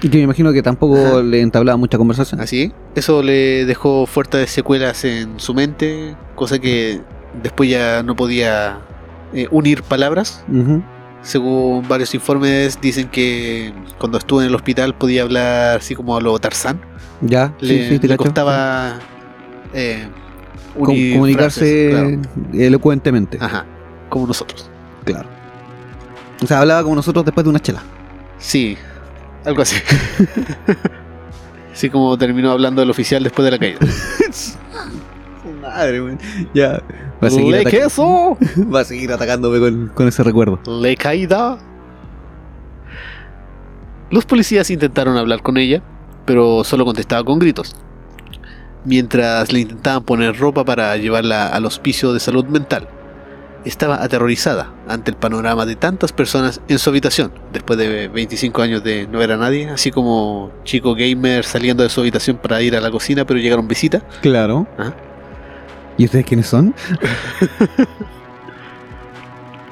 Y que me imagino que tampoco Ajá. le entablaba mucha conversación. Así. Eso le dejó fuertes secuelas en su mente, cosa que después ya no podía eh, unir palabras. Según varios informes, dicen que cuando estuvo en el hospital podía hablar así como a lo Tarzán. Ya, Le, sí, sí, te le costaba eh, unir comunicarse frases, elocuentemente. Ajá, como nosotros. Claro. O sea, hablaba como nosotros después de una chela. Sí, algo así. Así como terminó hablando el oficial después de la caída. Madre, weón. Ya. Va a seguir, ¡Le queso! va a seguir atacándome con, con ese recuerdo. Le caída. Los policías intentaron hablar con ella, pero solo contestaba con gritos. Mientras le intentaban poner ropa para llevarla al hospicio de salud mental. Estaba aterrorizada ante el panorama de tantas personas en su habitación, después de 25 años de no ver a nadie, así como chico gamer saliendo de su habitación para ir a la cocina, pero llegaron visita. Claro. Ajá. ¿Y ustedes quiénes son?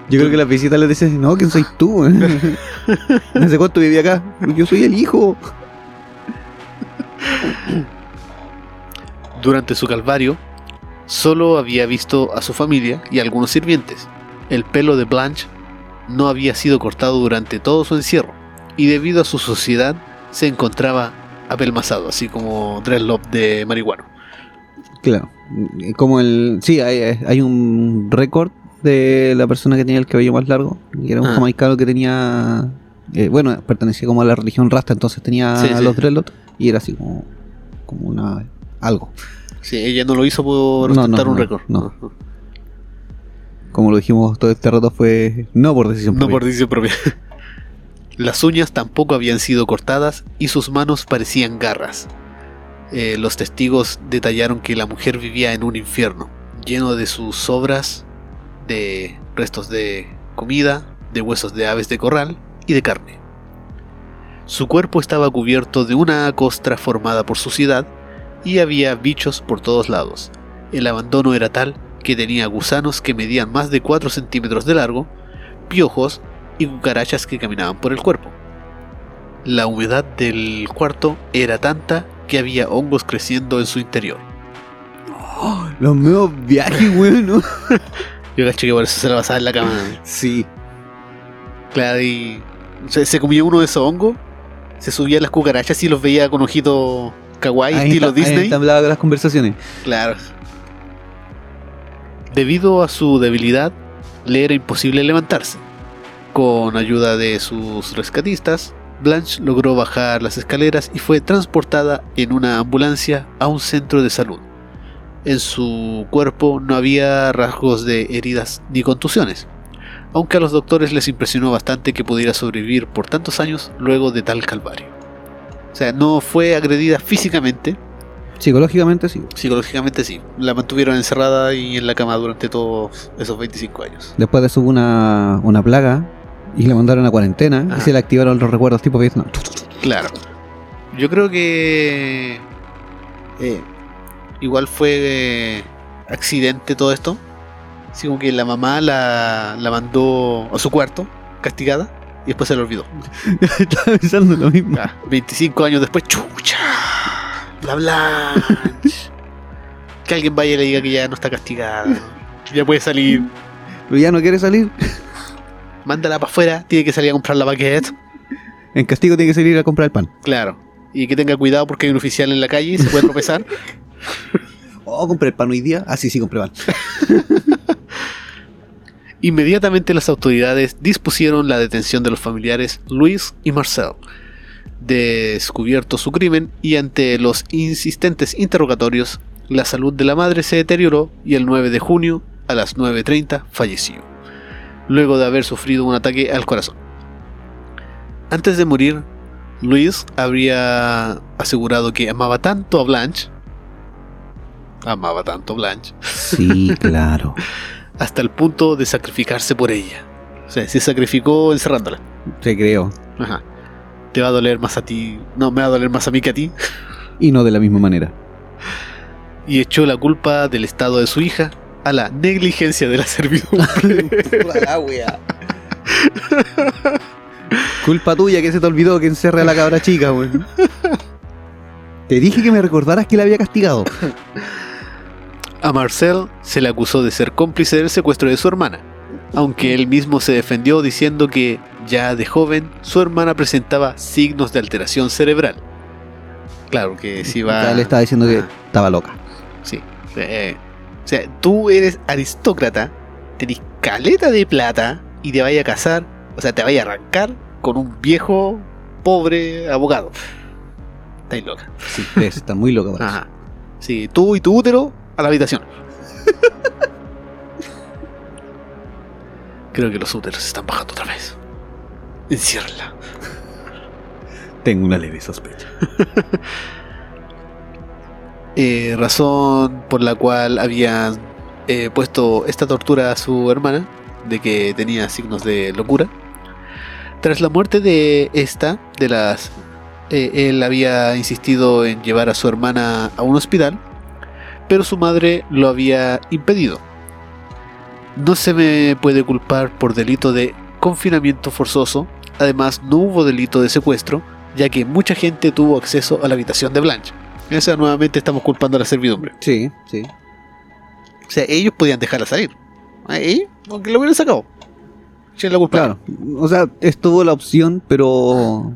Yo creo que las visitas les dicen, no, ¿quién soy tú? ¿Hace cuánto viví acá? Yo soy el hijo. Durante su calvario, solo había visto a su familia y a algunos sirvientes. El pelo de Blanche no había sido cortado durante todo su encierro, y debido a su sociedad se encontraba apelmazado, así como dreadlock de marihuano. Claro. Como el. Sí, hay, hay un récord de la persona que tenía el cabello más largo. Y era un Ah. jamaicano que tenía. eh, bueno, pertenecía como a la religión rasta, entonces tenía Sí, sí. los dreadlocks. Y era así como. Como una. Algo. Sí, ella no lo hizo por No, no, un no, récord. no. Como lo dijimos, todo este rato fue. No por decisión No propia. por decisión propia. Las uñas tampoco habían sido cortadas y sus manos parecían garras. Eh, los testigos detallaron que la mujer vivía en un infierno, lleno de sus sobras, de restos de comida, de huesos de aves de corral y de carne. Su cuerpo estaba cubierto de una costra formada por suciedad y había bichos por todos lados. El abandono era tal que tenía gusanos que medían más de 4 centímetros de largo, piojos y cucarachas que caminaban por el cuerpo. La humedad del cuarto era tanta que había hongos creciendo en su interior. Los medios viajes, weón, ¿no? Yo caché que por eso se la pasaba en la cama. Sí. Claro, y se, se comía uno de esos hongos, se subía a las cucarachas y los veía con ojitos kawaii, Ahí estilo está- ahí Disney. entablaba las conversaciones. Claro. Debido a su debilidad, le era imposible levantarse. Con ayuda de sus rescatistas, Blanche logró bajar las escaleras y fue transportada en una ambulancia a un centro de salud. En su cuerpo no había rasgos de heridas ni contusiones, aunque a los doctores les impresionó bastante que pudiera sobrevivir por tantos años luego de tal calvario. O sea, no fue agredida físicamente, Psicológicamente sí. Psicológicamente sí. La mantuvieron encerrada y en la cama durante todos esos 25 años. Después de eso hubo una, una plaga y la mandaron a cuarentena Ajá. y se le activaron los recuerdos tipo Vietnam. Claro. Yo creo que eh, igual fue eh, accidente todo esto. Así como que la mamá la, la mandó a su cuarto, castigada, y después se le olvidó. Estaba pensando lo mismo. Ah, 25 años después, chucha. Bla bla. que alguien vaya y le diga que ya no está castigada. Ya puede salir. Pero ya no quiere salir. Mándala para afuera, tiene que salir a comprar la baguette. En castigo tiene que salir a comprar el pan. Claro. Y que tenga cuidado porque hay un oficial en la calle y se puede tropezar. Oh, compré el pan hoy día. Ah, sí, sí, compré pan. Inmediatamente las autoridades dispusieron la detención de los familiares Luis y Marcel. Descubierto su crimen y ante los insistentes interrogatorios, la salud de la madre se deterioró y el 9 de junio a las 9.30 falleció, luego de haber sufrido un ataque al corazón. Antes de morir, Luis habría asegurado que amaba tanto a Blanche, amaba tanto a Blanche, Sí, claro. hasta el punto de sacrificarse por ella. O sea, se sacrificó encerrándola. Te creo. Ajá. Te va a doler más a ti. No, me va a doler más a mí que a ti. Y no de la misma manera. Y echó la culpa del estado de su hija a la negligencia de la servidumbre. Culpa tuya que se te olvidó que encerré a la cabra chica, weón. Te dije que me recordaras que la había castigado. A Marcel se le acusó de ser cómplice del secuestro de su hermana, aunque él mismo se defendió diciendo que ya de joven su hermana presentaba signos de alteración cerebral. Claro que si va... Le estaba diciendo que estaba loca. Sí. eh, o sea, tú eres aristócrata, tenés caleta de plata y te vaya a casar, o sea, te vaya a arrancar con un viejo pobre abogado. Estáis loca. Sí, estar muy loca para eso. Ajá. Sí, tú y tu útero a la habitación. Creo que los úteros están bajando otra vez. Enciérrala. Tengo una leve sospecha. Eh, razón por la cual habían eh, puesto esta tortura a su hermana, de que tenía signos de locura. Tras la muerte de esta, de las, eh, él había insistido en llevar a su hermana a un hospital, pero su madre lo había impedido. No se me puede culpar por delito de confinamiento forzoso, además no hubo delito de secuestro, ya que mucha gente tuvo acceso a la habitación de Blanche. Esa nuevamente estamos culpando a la servidumbre. Sí, sí. O sea, ellos podían dejarla salir. Ahí, aunque lo hubieran sacado. ¿Quién es la culpa? Claro. O sea, estuvo la opción, pero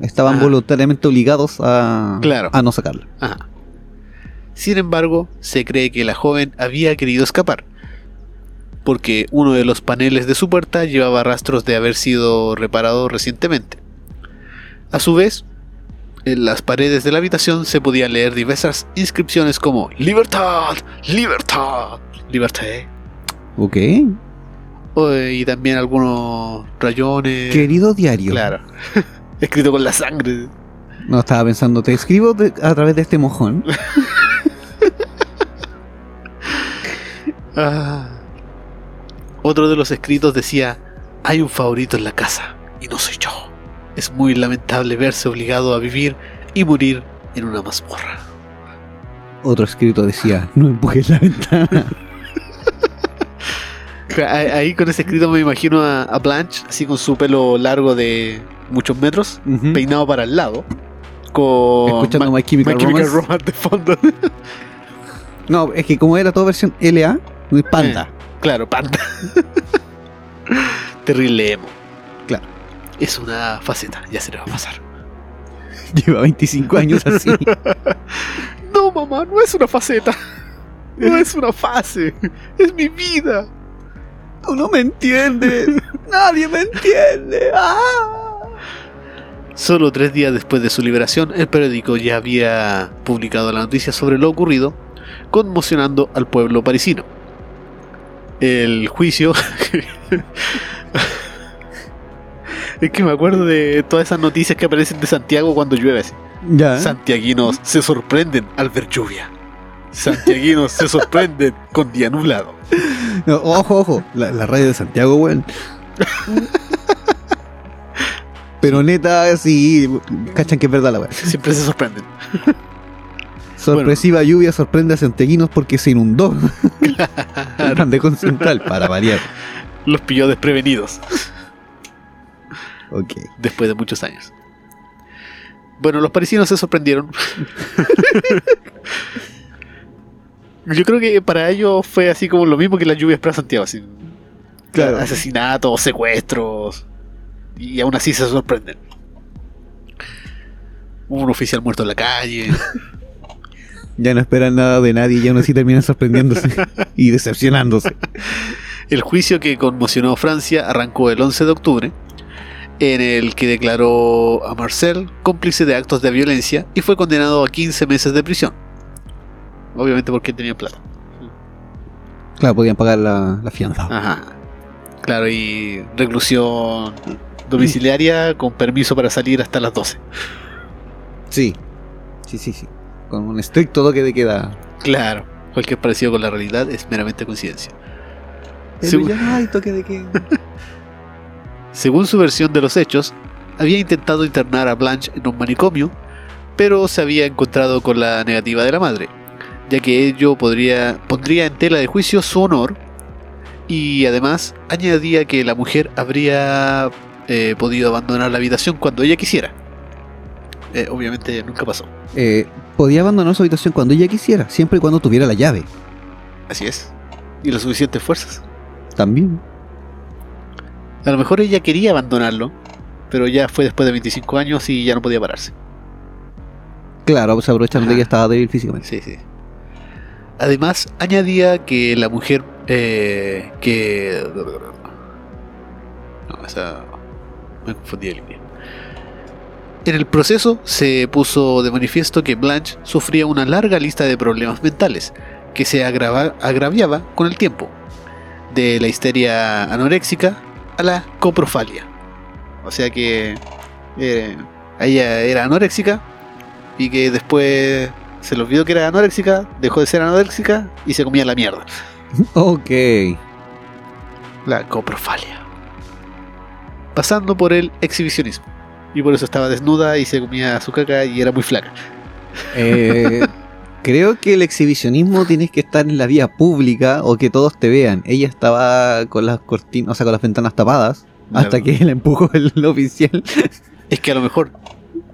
estaban Ajá. voluntariamente obligados a, Claro. a no sacarla. Ajá. Sin embargo, se cree que la joven había querido escapar, porque uno de los paneles de su puerta llevaba rastros de haber sido reparado recientemente. A su vez, en las paredes de la habitación se podían leer diversas inscripciones como Libertad, Libertad, Liberté, Ok. y también algunos rayones. Querido diario. Claro, escrito con la sangre. No estaba pensando, te escribo a través de este mojón. Ah. Otro de los escritos decía, hay un favorito en la casa y no soy yo. Es muy lamentable verse obligado a vivir y morir en una mazmorra. Otro escrito decía, no empujes la ventana. Ahí con ese escrito me imagino a, a Blanche, así con su pelo largo de muchos metros, peinado para el lado, con Escuchando My Chemical My Chemical Romance. Romance de fondo. No, es que como era toda versión LA, es panda. Claro, panda. Terrible emo. Claro. Es una faceta, ya se le va a pasar. Lleva 25 años así. No, mamá, no es una faceta. No es una fase. Es mi vida. Tú no me entiendes. Nadie me entiende. Ah. Solo tres días después de su liberación, el periódico ya había publicado la noticia sobre lo ocurrido, conmocionando al pueblo parisino. El juicio... es que me acuerdo de todas esas noticias que aparecen de Santiago cuando llueve. así. Ya. Santiaguinos se sorprenden al ver lluvia. Santiaguinos se sorprenden con día nublado. No, ojo, ojo. La, la radio de Santiago, weón. Pero neta, sí. Cachan que es verdad la weón. Siempre se sorprenden. Sorpresiva lluvia sorprende a santiaguinos porque se inundó. El plan de con central, para variar. Los pilló desprevenidos. Ok. después de muchos años. Bueno, los parisinos se sorprendieron. Yo creo que para ellos fue así como lo mismo que las lluvias para Santiago, así. Claro. Asesinatos, secuestros. Y aún así se sorprenden. Hubo un oficial muerto en la calle. Ya no esperan nada de nadie y aún así terminan sorprendiéndose y decepcionándose. El juicio que conmocionó a Francia arrancó el 11 de octubre, en el que declaró a Marcel cómplice de actos de violencia y fue condenado a 15 meses de prisión. Obviamente porque tenía plata. Claro, podían pagar la, la fianza. Ajá. Claro, y reclusión domiciliaria con permiso para salir hasta las 12. Sí. Sí, sí, sí. Con un estricto toque de queda. Claro, cualquier parecido con la realidad es meramente coincidencia. Según- ya hay toque de queda. Según su versión de los hechos, había intentado internar a Blanche en un manicomio, pero se había encontrado con la negativa de la madre, ya que ello podría, pondría en tela de juicio su honor y además añadía que la mujer habría eh, podido abandonar la habitación cuando ella quisiera. Eh, obviamente nunca pasó. Eh, podía abandonar su habitación cuando ella quisiera, siempre y cuando tuviera la llave. Así es. Y las suficientes fuerzas. También. A lo mejor ella quería abandonarlo, pero ya fue después de 25 años y ya no podía pararse. Claro, pues Ajá. que estaba débil físicamente. Sí, sí. Además, añadía que la mujer eh, que... No, esa... Me confundí de línea. En el proceso se puso de manifiesto que Blanche sufría una larga lista de problemas mentales que se agrava- agraviaba con el tiempo, de la histeria anoréxica a la coprofalia. O sea que eh, Ella era anoréxica y que después se le olvidó que era anoréxica, dejó de ser anoréxica y se comía la mierda. Ok. La coprofalia. Pasando por el exhibicionismo. Y por eso estaba desnuda y se comía su caca y era muy flaca. Eh, creo que el exhibicionismo tienes que estar en la vía pública o que todos te vean. Ella estaba con las cortinas, o sea, con las ventanas tapadas hasta que la empujó el oficial. Es que a lo mejor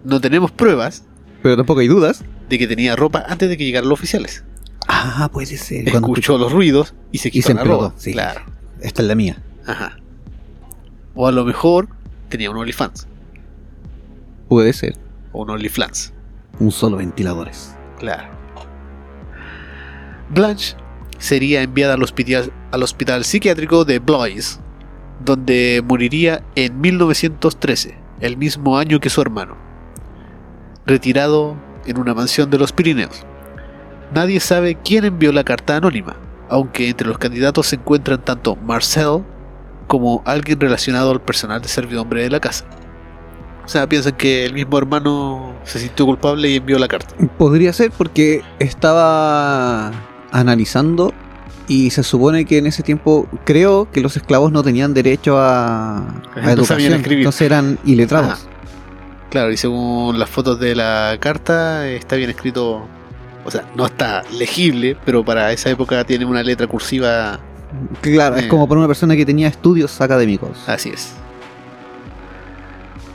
no tenemos pruebas Pero tampoco hay dudas. de que tenía ropa antes de que llegaran los oficiales. Ah, puede ser. Cuando Escuchó los ruidos y se Y quitó se la ropa. sí. Claro. Esta es la mía. Ajá. O a lo mejor tenía un OnlyFans. Puede ser. O un OnlyFans. Un solo ventiladores. Claro. Blanche sería enviada al hospital, al hospital psiquiátrico de Blois, donde moriría en 1913, el mismo año que su hermano. Retirado en una mansión de los Pirineos. Nadie sabe quién envió la carta anónima, aunque entre los candidatos se encuentran tanto Marcel como alguien relacionado al personal de servidumbre de la casa. O sea, piensan que el mismo hermano se sintió culpable y envió la carta. Podría ser porque estaba analizando y se supone que en ese tiempo creo que los esclavos no tenían derecho a, a educación, entonces eran iletrados. Ajá. Claro, y según las fotos de la carta, está bien escrito. O sea, no está legible, pero para esa época tiene una letra cursiva. Claro, es Eh. como para una persona que tenía estudios académicos. Así es.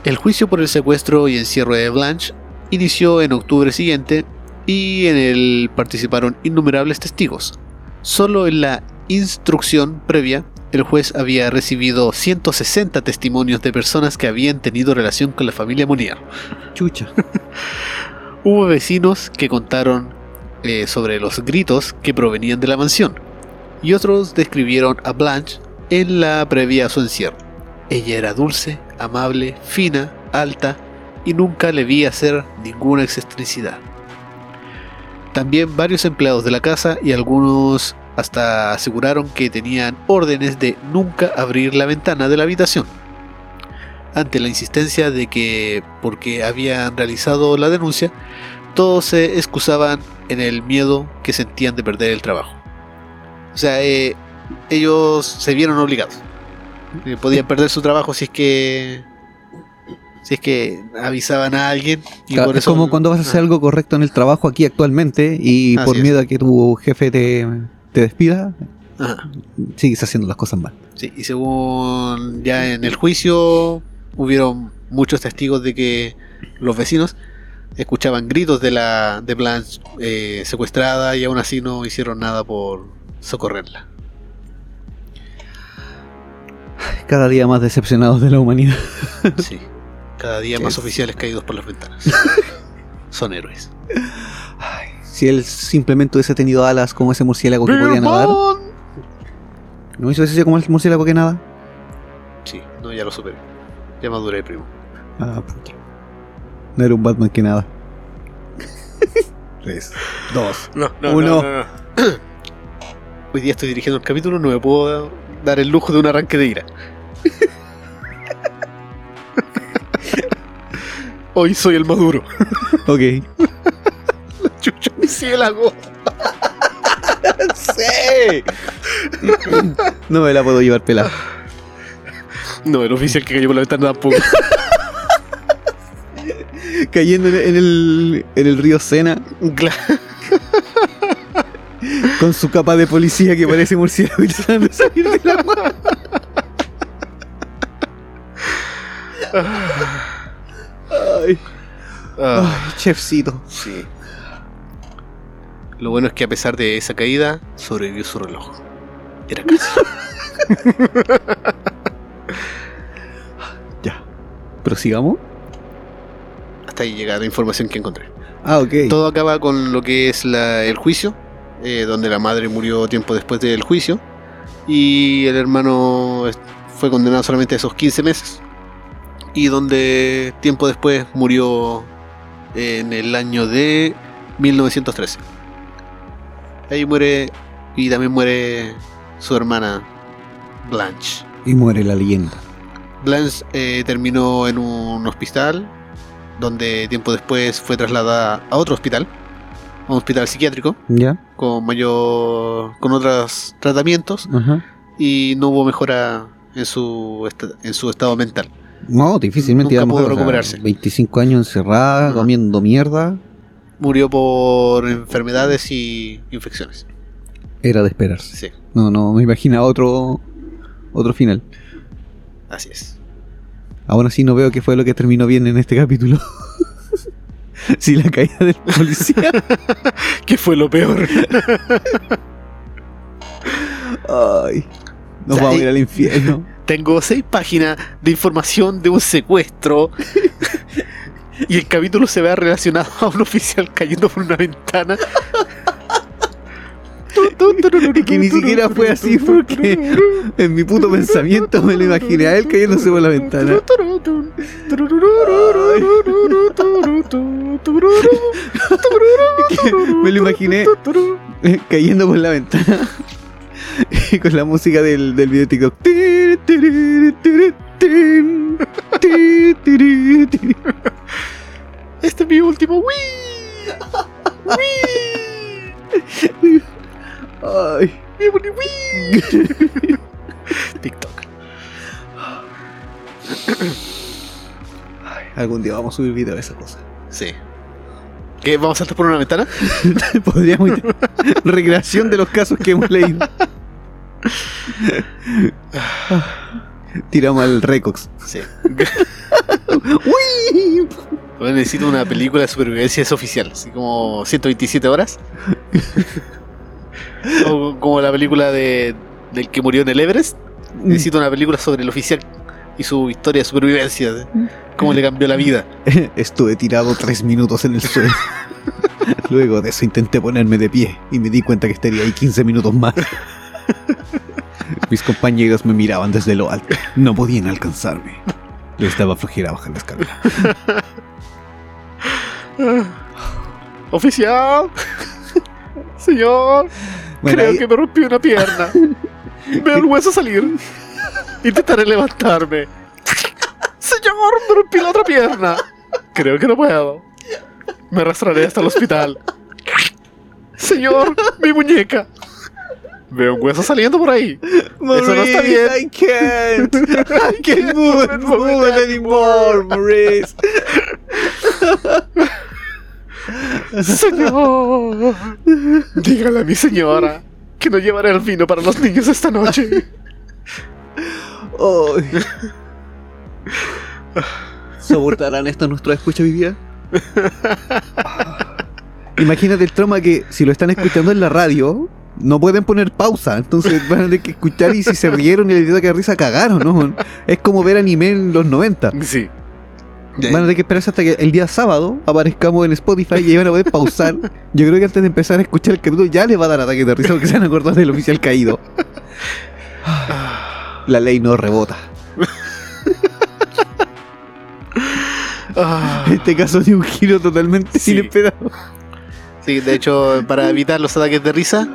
El juicio por el secuestro y encierro de Blanche inició en octubre siguiente y en él participaron innumerables testigos. Solo en la instrucción previa, el juez había recibido 160 testimonios de personas que habían tenido relación con la familia Monier. Chucha. Hubo vecinos que contaron eh, sobre los gritos que provenían de la mansión, y otros describieron a Blanche en la previa a su encierro. Ella era dulce, amable, fina, alta, y nunca le vi hacer ninguna excentricidad. También varios empleados de la casa y algunos hasta aseguraron que tenían órdenes de nunca abrir la ventana de la habitación. Ante la insistencia de que, porque habían realizado la denuncia, todos se excusaban en el miedo que sentían de perder el trabajo. O sea, eh, ellos se vieron obligados. Eh, podían perder su trabajo si es que si es que avisaban a alguien y Claro, por es eso como cuando vas a hacer Ah, algo correcto en el trabajo aquí actualmente y Así por es. miedo a que tu jefe te, te despida, ajá. sigues haciendo las cosas mal. Sí, y según ya en el juicio hubieron muchos testigos de que los vecinos escuchaban gritos de la de Blanche eh, secuestrada y aún así no hicieron nada por socorrerla. Cada día más decepcionados de la humanidad. Sí. Cada día más Es- oficiales caídos por las ventanas. Son héroes. Si él simplemente hubiese tenido alas como ese murciélago que podía nadar, ¿no hubiese sido como el murciélago que nada? Sí, no, ya lo superé. Ya maduré, primo. Ah, puta. No era un Batman que nada. Tres, dos. No, Uno. Hoy día estoy dirigiendo el capítulo, no me puedo dar el lujo de un arranque de ira. Hoy soy el maduro. Ok. Chucha, murciélago. ¡Sí! no me la puedo llevar pelada. No, el oficial que cayó por la ventana tampoco. Cayendo en el, en el, en el río Sena Claro. Con su capa de policía que parece murciélago y tratando de salir del agua. Ay, Ah, ay, chefcito. sí. Lo bueno es que a pesar de esa caída, sobrevivió su reloj. Era casi. Ya. ¿Prosigamos? Hasta ahí llega la información que encontré. Ah, ok. Todo acaba con lo que es la- el juicio, eh, donde la madre murió tiempo después del juicio y el hermano fue condenado solamente a esos 15 meses y donde tiempo después murió en el año de 1913. Ahí muere y también muere su hermana Blanche. Y muere la leyenda. Blanche eh, terminó en un hospital donde tiempo después fue trasladada a otro hospital, a un hospital psiquiátrico, ¿Ya? Con mayor. con otros tratamientos, y no hubo mejora en su, en su estado mental. No, difícilmente Nunca pudo a- o sea, recuperarse. 25 años encerrada, comiendo mierda. Murió por enfermedades y infecciones. Era de esperarse. Sí, No, no, me imaginaba otro, otro final. así es. Aún así no veo qué fue lo que terminó bien en este capítulo. si la caída del policía. ¿Qué fue lo peor? Ay. Nos O sea, vamos a ir al infierno. Tengo seis páginas de información de un secuestro. y el capítulo se ve relacionado a un oficial cayendo por una ventana. Y que ni siquiera fue así porque en mi puto pensamiento me lo imaginé a él cayéndose por la ventana. Me lo imaginé eh, cayendo por la ventana y con la música del, del video de TikTok. Este es mi último Wii. Ay. TikTok. Algún día vamos a subir video de esa cosa. Sí. ¿Qué? ¿Vamos a saltar por una ventana? Podríamos ir- recreación de los casos que hemos leído. Tiramos al Recox. Sí. Bueno, necesito una película de supervivencia es oficial, así como 127 horas. o como la película de, del que murió en el Everest. Necesito una película sobre el oficial y su historia de supervivencia, cómo le cambió la vida. Estuve tirado tres minutos en el suelo. Luego de eso intenté ponerme de pie y me di cuenta que estaría ahí 15 minutos más. Mis compañeros me miraban desde lo alto. No podían alcanzarme. Les daba flojera bajar la escalera. Oficial, señor, Bueno, creo ahí- que me rompí una pierna. Veo el hueso salir. Intentaré levantarme. Señor, me rompí la otra pierna. Creo que no puedo. Me arrastraré hasta el hospital. Señor, mi muñeca. Veo un hueso saliendo por ahí. Eso no está bien. I can't. I can't move move anymore, Maurice. Señor, dígale a mi señora que no llevaré el vino para los niños esta noche. Ay. ¿Soportarán esto nuestro escucha vivía? Imagínate el trauma que si lo están escuchando en la radio, no pueden poner pausa. Entonces van a tener que escuchar y si se rieron y les dio que risa cagaron, ¿no? Es como ver anime en los 90. Sí. Van a tener que esperarse hasta que el día sábado aparezcamos en Spotify y ahí van a poder pausar. Yo creo que antes de empezar a escuchar el capítulo ya les va a dar ataque de risa porque se van a acordar del oficial caído. La ley no rebota. Ah. Este caso dio un giro totalmente Sí. inesperado. Sí, de hecho, para evitar los ataques de risa,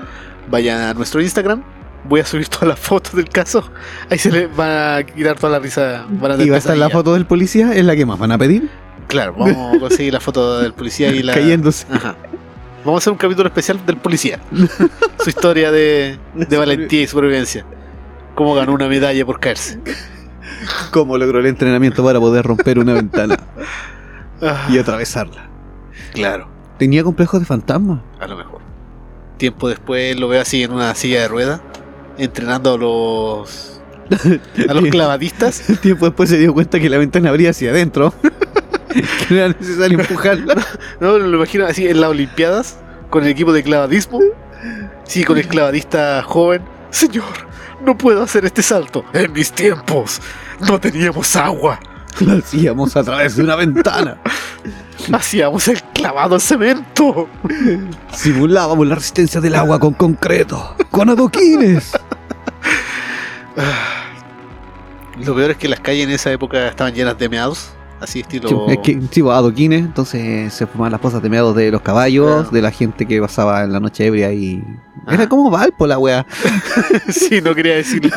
vayan a nuestro Instagram. Voy a subir todas las fotos del caso. Ahí se les va a quitar toda la risa. Van a Y va a estar la foto del policía, es la que más van a pedir, Claro, vamos a conseguir la foto del policía y la. cayéndose. Ajá. Vamos a hacer un capítulo especial del policía. Su historia de, de valentía y supervivencia. Cómo ganó una medalla por caerse. Cómo logró el entrenamiento para poder romper una ventana Ah, y atravesarla. claro, Tenía complejos de fantasma. a lo mejor. Tiempo después lo veo así en una silla de ruedas, entrenando a los. a los clavadistas. Tiempo después se dio cuenta que la ventana abría hacia adentro. que no era necesario empujarla. No, lo imagino así en las Olimpiadas, con el equipo de clavadismo. Sí, con el clavadista joven. Señor, no puedo hacer este salto. En mis tiempos, no teníamos agua. Lo hacíamos a través de una ventana. Hacíamos el clavado en cemento. Simulábamos la resistencia del agua con concreto. Con adoquines. Lo peor es que las calles en esa época estaban llenas de meados. Así estilo. Sí, es que sí, pues, adoquines, entonces se formaban las pozas de meados de los caballos, de la gente que pasaba en la noche ebria y. Era Ajá. como Valpo la wea. sí, no quería decirlo.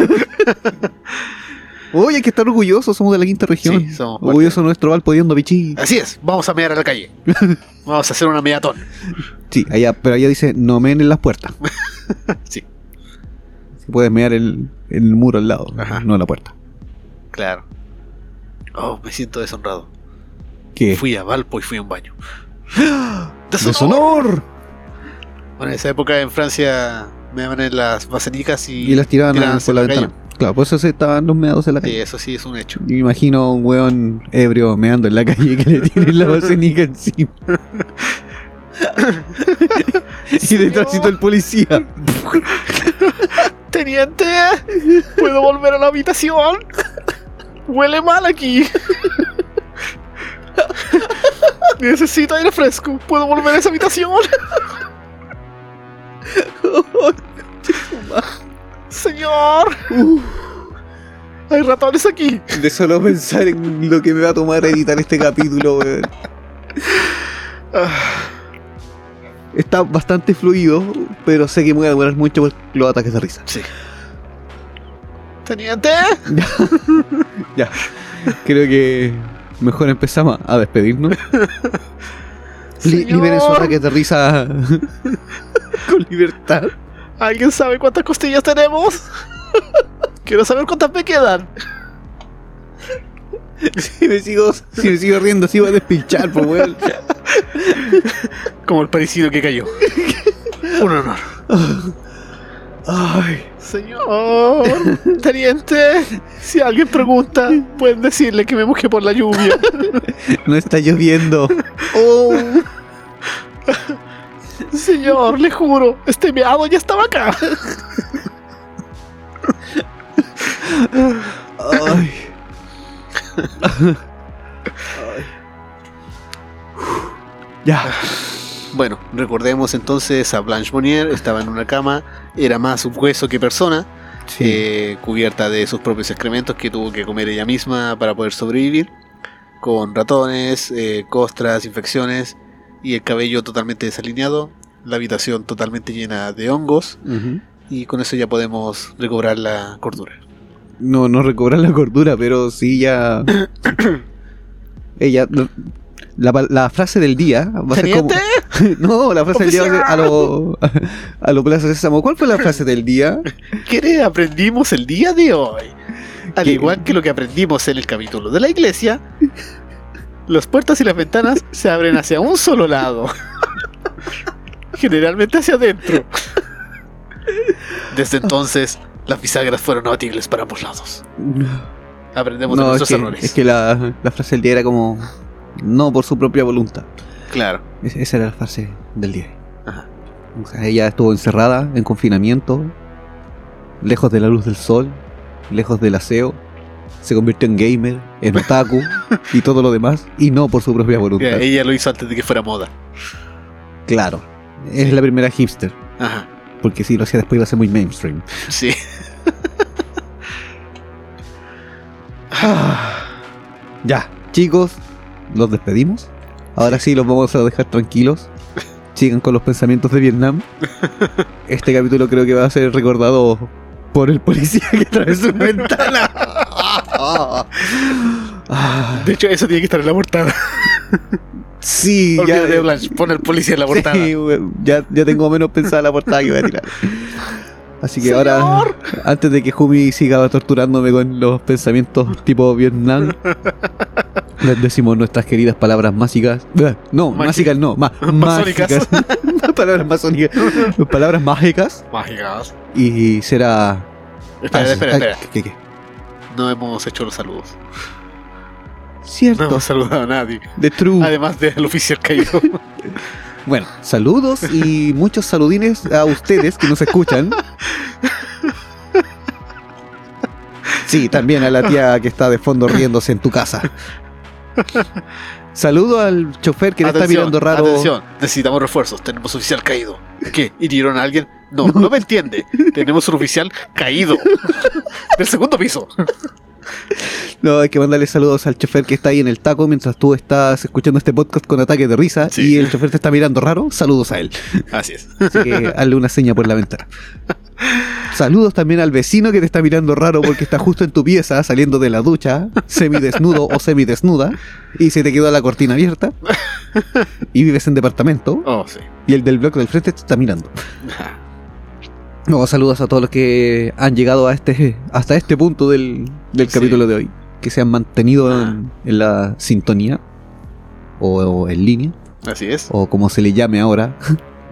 Oye, hay que estar orgullosos, somos de la quinta región. Sí, somos orgulloso nuestro Val pudiendo pichi. Así es, vamos a mear a la calle. Vamos a hacer una mediatón. Sí, allá, pero allá dice no meen en las puertas. Sí, Si puedes mear el, el muro al lado, Ajá. no en la puerta. claro. Oh, me siento deshonrado. ¿Qué? Fui a Valpo y fui a un baño. ¡Deshonor! Bueno, en esa época en Francia me daban en las basenicas y, Y las tiraban por la ventana. Claro, por eso se estaban los meados en la Sí, calle. eso sí es un hecho. Me imagino un weón ebrio meando en la calle que le tiene la basenica encima. y detrásito el policía. Teniente, ¿puedo volver a la habitación? Huele mal aquí. Necesito aire fresco. ¿Puedo volver a esa habitación? Señor, hay ratones aquí. De solo pensar en lo que me va a tomar editar este capítulo, weón. Está bastante fluido, pero sé que me voy a demorar mucho por los ataques de risa. Sí. Teniente, Ya. Creo que mejor empezamos a despedirnos. Li- liberen sus ataques de risa con libertad. ¿alguien sabe cuántas costillas tenemos? Quiero saber cuántas me quedan. Si me sigo, si me sigo riendo, así voy a despinchar, pues weón. Como el parecido que cayó. Un honor. Ay. Señor, teniente, si alguien pregunta, pueden decirle que me mojé por la lluvia. No está lloviendo. Oh. Señor, le juro, este meado ya estaba acá. Ay. Ya. Bueno, recordemos entonces a Blanche Monnier, estaba en una cama, era más un hueso que persona, eh, cubierta de sus propios excrementos que tuvo que comer ella misma para poder sobrevivir, con ratones, eh, costras, infecciones y el cabello totalmente desalineado, la habitación totalmente llena de hongos y con eso ya podemos recobrar la cordura. No, no recobrar la cordura, pero sí ya. Ella. La, la frase del día va a ser como. ¿Teniente? No, la frase del día a lo. A lo Plaza Sésamo. ¿Cuál fue la frase del día? ¿Qué aprendimos el día de hoy? Al ¿Qué? igual que lo que aprendimos en el capítulo de la iglesia, las puertas y las ventanas se abren hacia un solo lado. Generalmente hacia adentro. Desde entonces, las bisagras fueron abatibles para ambos lados. Aprendemos de es nuestros que, errores. es que la, la frase del día era como. No por su propia voluntad. Claro. Es- esa era la frase del día. Ajá. O sea, ella estuvo encerrada, en confinamiento, lejos de la luz del sol, lejos del aseo. Se convirtió en gamer, en otaku y todo lo demás, y no por su propia voluntad. Ella lo hizo antes de que fuera moda. Claro, es la primera hipster, Ajá. porque si lo hacía después iba a ser muy mainstream. Sí. Ya, chicos, los despedimos. Ahora sí los vamos a dejar tranquilos. Sigan con los pensamientos de Vietnam. Este capítulo creo que va a ser recordado por el policía que atravesó una ventana. De hecho, eso tiene que estar en la portada. sí, ya, de Blanche, pon el policía en la portada. Sí, ya, ya tengo menos pensada la portada que voy a tirar. Así que ahora, antes de que Jumi siga torturándome con los pensamientos tipo Vietnam, decimos nuestras queridas palabras mágicas. Bleh, No, mágicas no, ma- Masónicas. mágicas. palabras masónicas. palabras mágicas. Mágicas. Y será. Espera, Ah, espera, espera. ¿Qué, qué? No hemos hecho los saludos. No Cierto, hemos saludado a nadie. de True. Además del oficial caído. Bueno, saludos y muchos saludines a ustedes que nos escuchan. Sí, también a la tía que está de fondo riéndose en tu casa. Saludo al chofer que le está Atención, mirando raro. Atención, necesitamos refuerzos. Tenemos oficial caído. ¿Qué? ¿Hirieron a alguien? No, no me entiende. Tenemos un oficial caído. Del segundo piso. No, hay que mandarle saludos al chofer que está ahí en el taco mientras tú estás escuchando este podcast con ataques de risa Sí. y el chofer te está mirando raro. Saludos a él. Así es. Así que hazle una seña por la ventana. Saludos también al vecino que te está mirando raro porque está justo en tu pieza saliendo de la ducha, semidesnudo o semidesnuda, y se te quedó la cortina abierta y vives en departamento Oh, sí. y el del bloque del frente te está mirando. No, saludos a todos los que han llegado a este, hasta este punto del, del Sí. capítulo de hoy, que se han mantenido Ah. en, en la sintonía o, o en línea, Así es. o como se le llame ahora.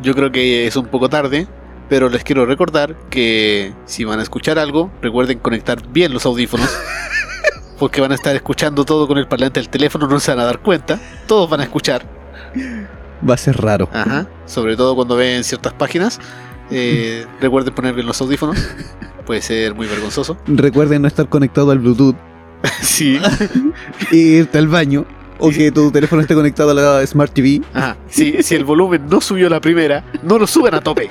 Yo creo que es un poco tarde, pero les quiero recordar que si van a escuchar algo, recuerden conectar bien los audífonos. Porque van a estar escuchando todo con el parlante del teléfono, no se van a dar cuenta. Todos van a escuchar. Va a ser raro. Ajá. Sobre todo cuando ven ciertas páginas. Eh, recuerden poner bien los audífonos. Puede ser muy vergonzoso. Recuerden no estar conectado al Bluetooth Sí. e irte al baño. O que tu teléfono esté conectado a la Smart TV. Ajá. Si, si el volumen no subió la primera, no lo suban a tope.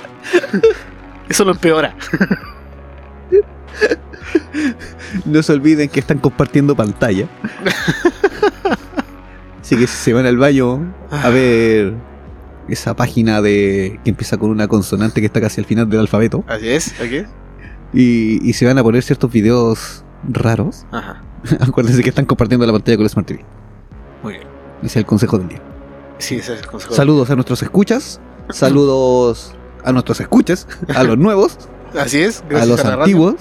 Eso lo empeora. No se olviden que están compartiendo pantalla. Así que si se van al baño a ver esa página de que empieza con una consonante que está casi al final del alfabeto Así es. Aquí y, y se van a poner ciertos videos raros, Ajá. acuérdense que están compartiendo la pantalla con la Smart TV. Muy bien. Ese es el consejo del día. Sí, ese es el consejo. Saludos a nuestros escuchas, saludos a nuestros escuchas, a los nuevos, Así es. a gracias los la radio. antiguos,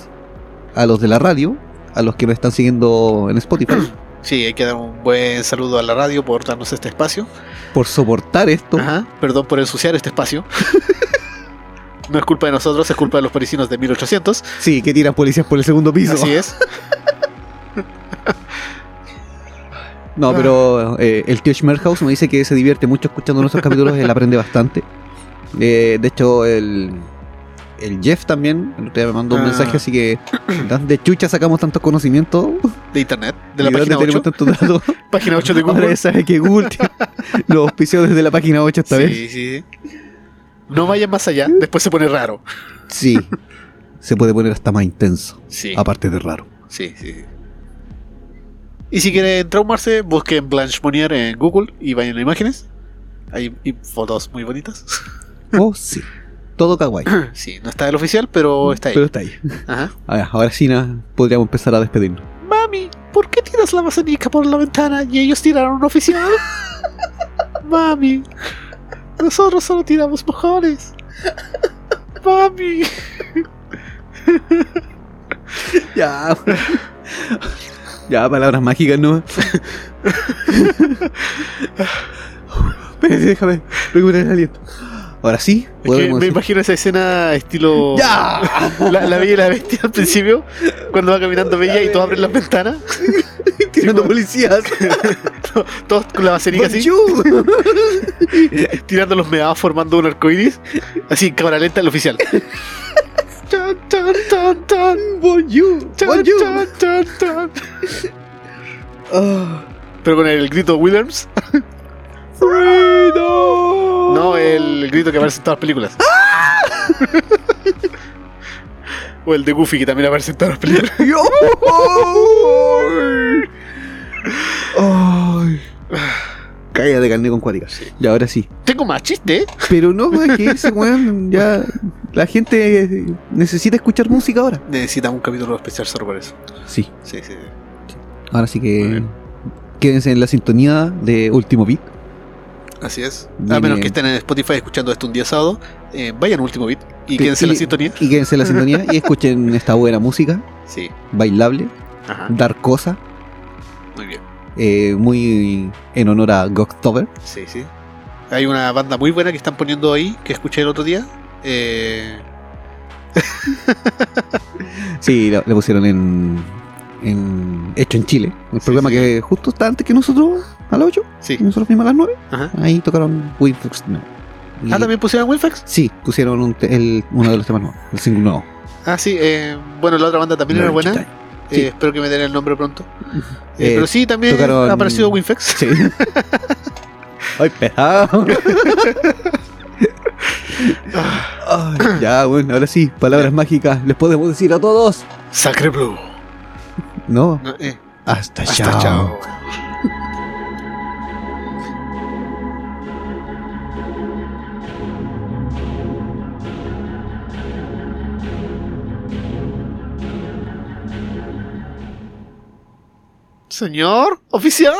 a los de la radio, a los que nos están siguiendo en Spotify, Sí, hay que dar un buen saludo a la radio por darnos este espacio. por soportar esto. Ajá. Perdón por ensuciar este espacio. no es culpa de nosotros, es culpa de los parisinos de 1800. Sí, que tiran policías por el segundo piso. Así es. No, pero eh, el tío Schmerhaus me dice que se divierte mucho escuchando nuestros capítulos, él aprende bastante. Eh, de hecho, el, el Jeff también, el otro día me mandó un Ah. mensaje, así que ¿de chucha sacamos tantos conocimientos? De internet, de la ¿Y dónde página 8. tenemos tantos datos? Página 8 de Ahora Google. sabe que Google los auspicios desde la página 8 esta sí, vez. sí, sí. No vayan más allá, después se pone raro. Sí, se puede poner hasta más intenso, Sí, aparte de raro. sí, sí. Y si quieren traumarse, busquen Blanche Monnier en Google y vayan a imágenes. Hay fotos muy bonitas. Oh, sí, todo kawaii. Sí, no está el oficial, pero está ahí. Pero está ahí. Ajá. A ver, ahora sí podríamos empezar a despedirnos. Mami, ¿por qué tiras la mazanica por la ventana y ellos tiraron un oficial? Mami, nosotros solo tiramos mojones. Mami. Ya. Ya, palabras mágicas, ¿no? Espérate, déjame recuperar el aliento. Ahora sí, Es que podemos me imagino esa escena estilo. ¡Ya! La, la bella y la bestia al principio, cuando va caminando bella y todos abren las ventanas, Tirando policías. todos con la macenica así, tirando los meados formando un arcoiris, así cámara lenta el oficial. Chan, chan, chan, chan. Bonjour. Chan, chan. Ah. Pero con el grito Williams. Freedom. No, el grito que aparece en todas las películas. o el de Goofy que también aparece en todas las películas. Yo. Caída de carne con cuática. Y ahora sí. Tengo más chiste. ¿eh? Pero no, es que ese weón ya. La gente necesita escuchar música ahora. Necesitamos un capítulo especial solo por eso. Sí. Sí, sí. Ahora sí que. Quédense en la sintonía de Último Beat. Así es. A menos que estén en Spotify escuchando esto un día sábado, eh, vayan a último beat y Que- quédense en la sintonía. Y quédense en la sintonía y escuchen esta buena música, Sí. bailable, Ajá. dar cosa, Muy bien. Eh, muy en honor a Goktober. Sí, sí. Hay una banda muy buena que están poniendo ahí, que escuché el otro día. Eh, Sí, le pusieron en, en. Hecho en Chile. El Sí, programa sí. que justo está antes que nosotros, a las 8, sí. y nosotros fuimos a las 9. Ajá. Ahí tocaron Winflux. No. Y- Ah, también pusieron Winfax. Sí, pusieron un el- uno de los temas nuevos, el single nuevo. Ah, sí. eh, bueno, la otra banda también era buena. Eh, espero que me den el nombre pronto. Eh, Eh, pero sí, también tocaron- ha aparecido Winfax. Sí. Ay, pesado. Ya, bueno, ahora sí, palabras mágicas. Les podemos decir a todos. Sacre Blue. No, No, eh, Hasta, Hasta chao. chao. Señor, oficial.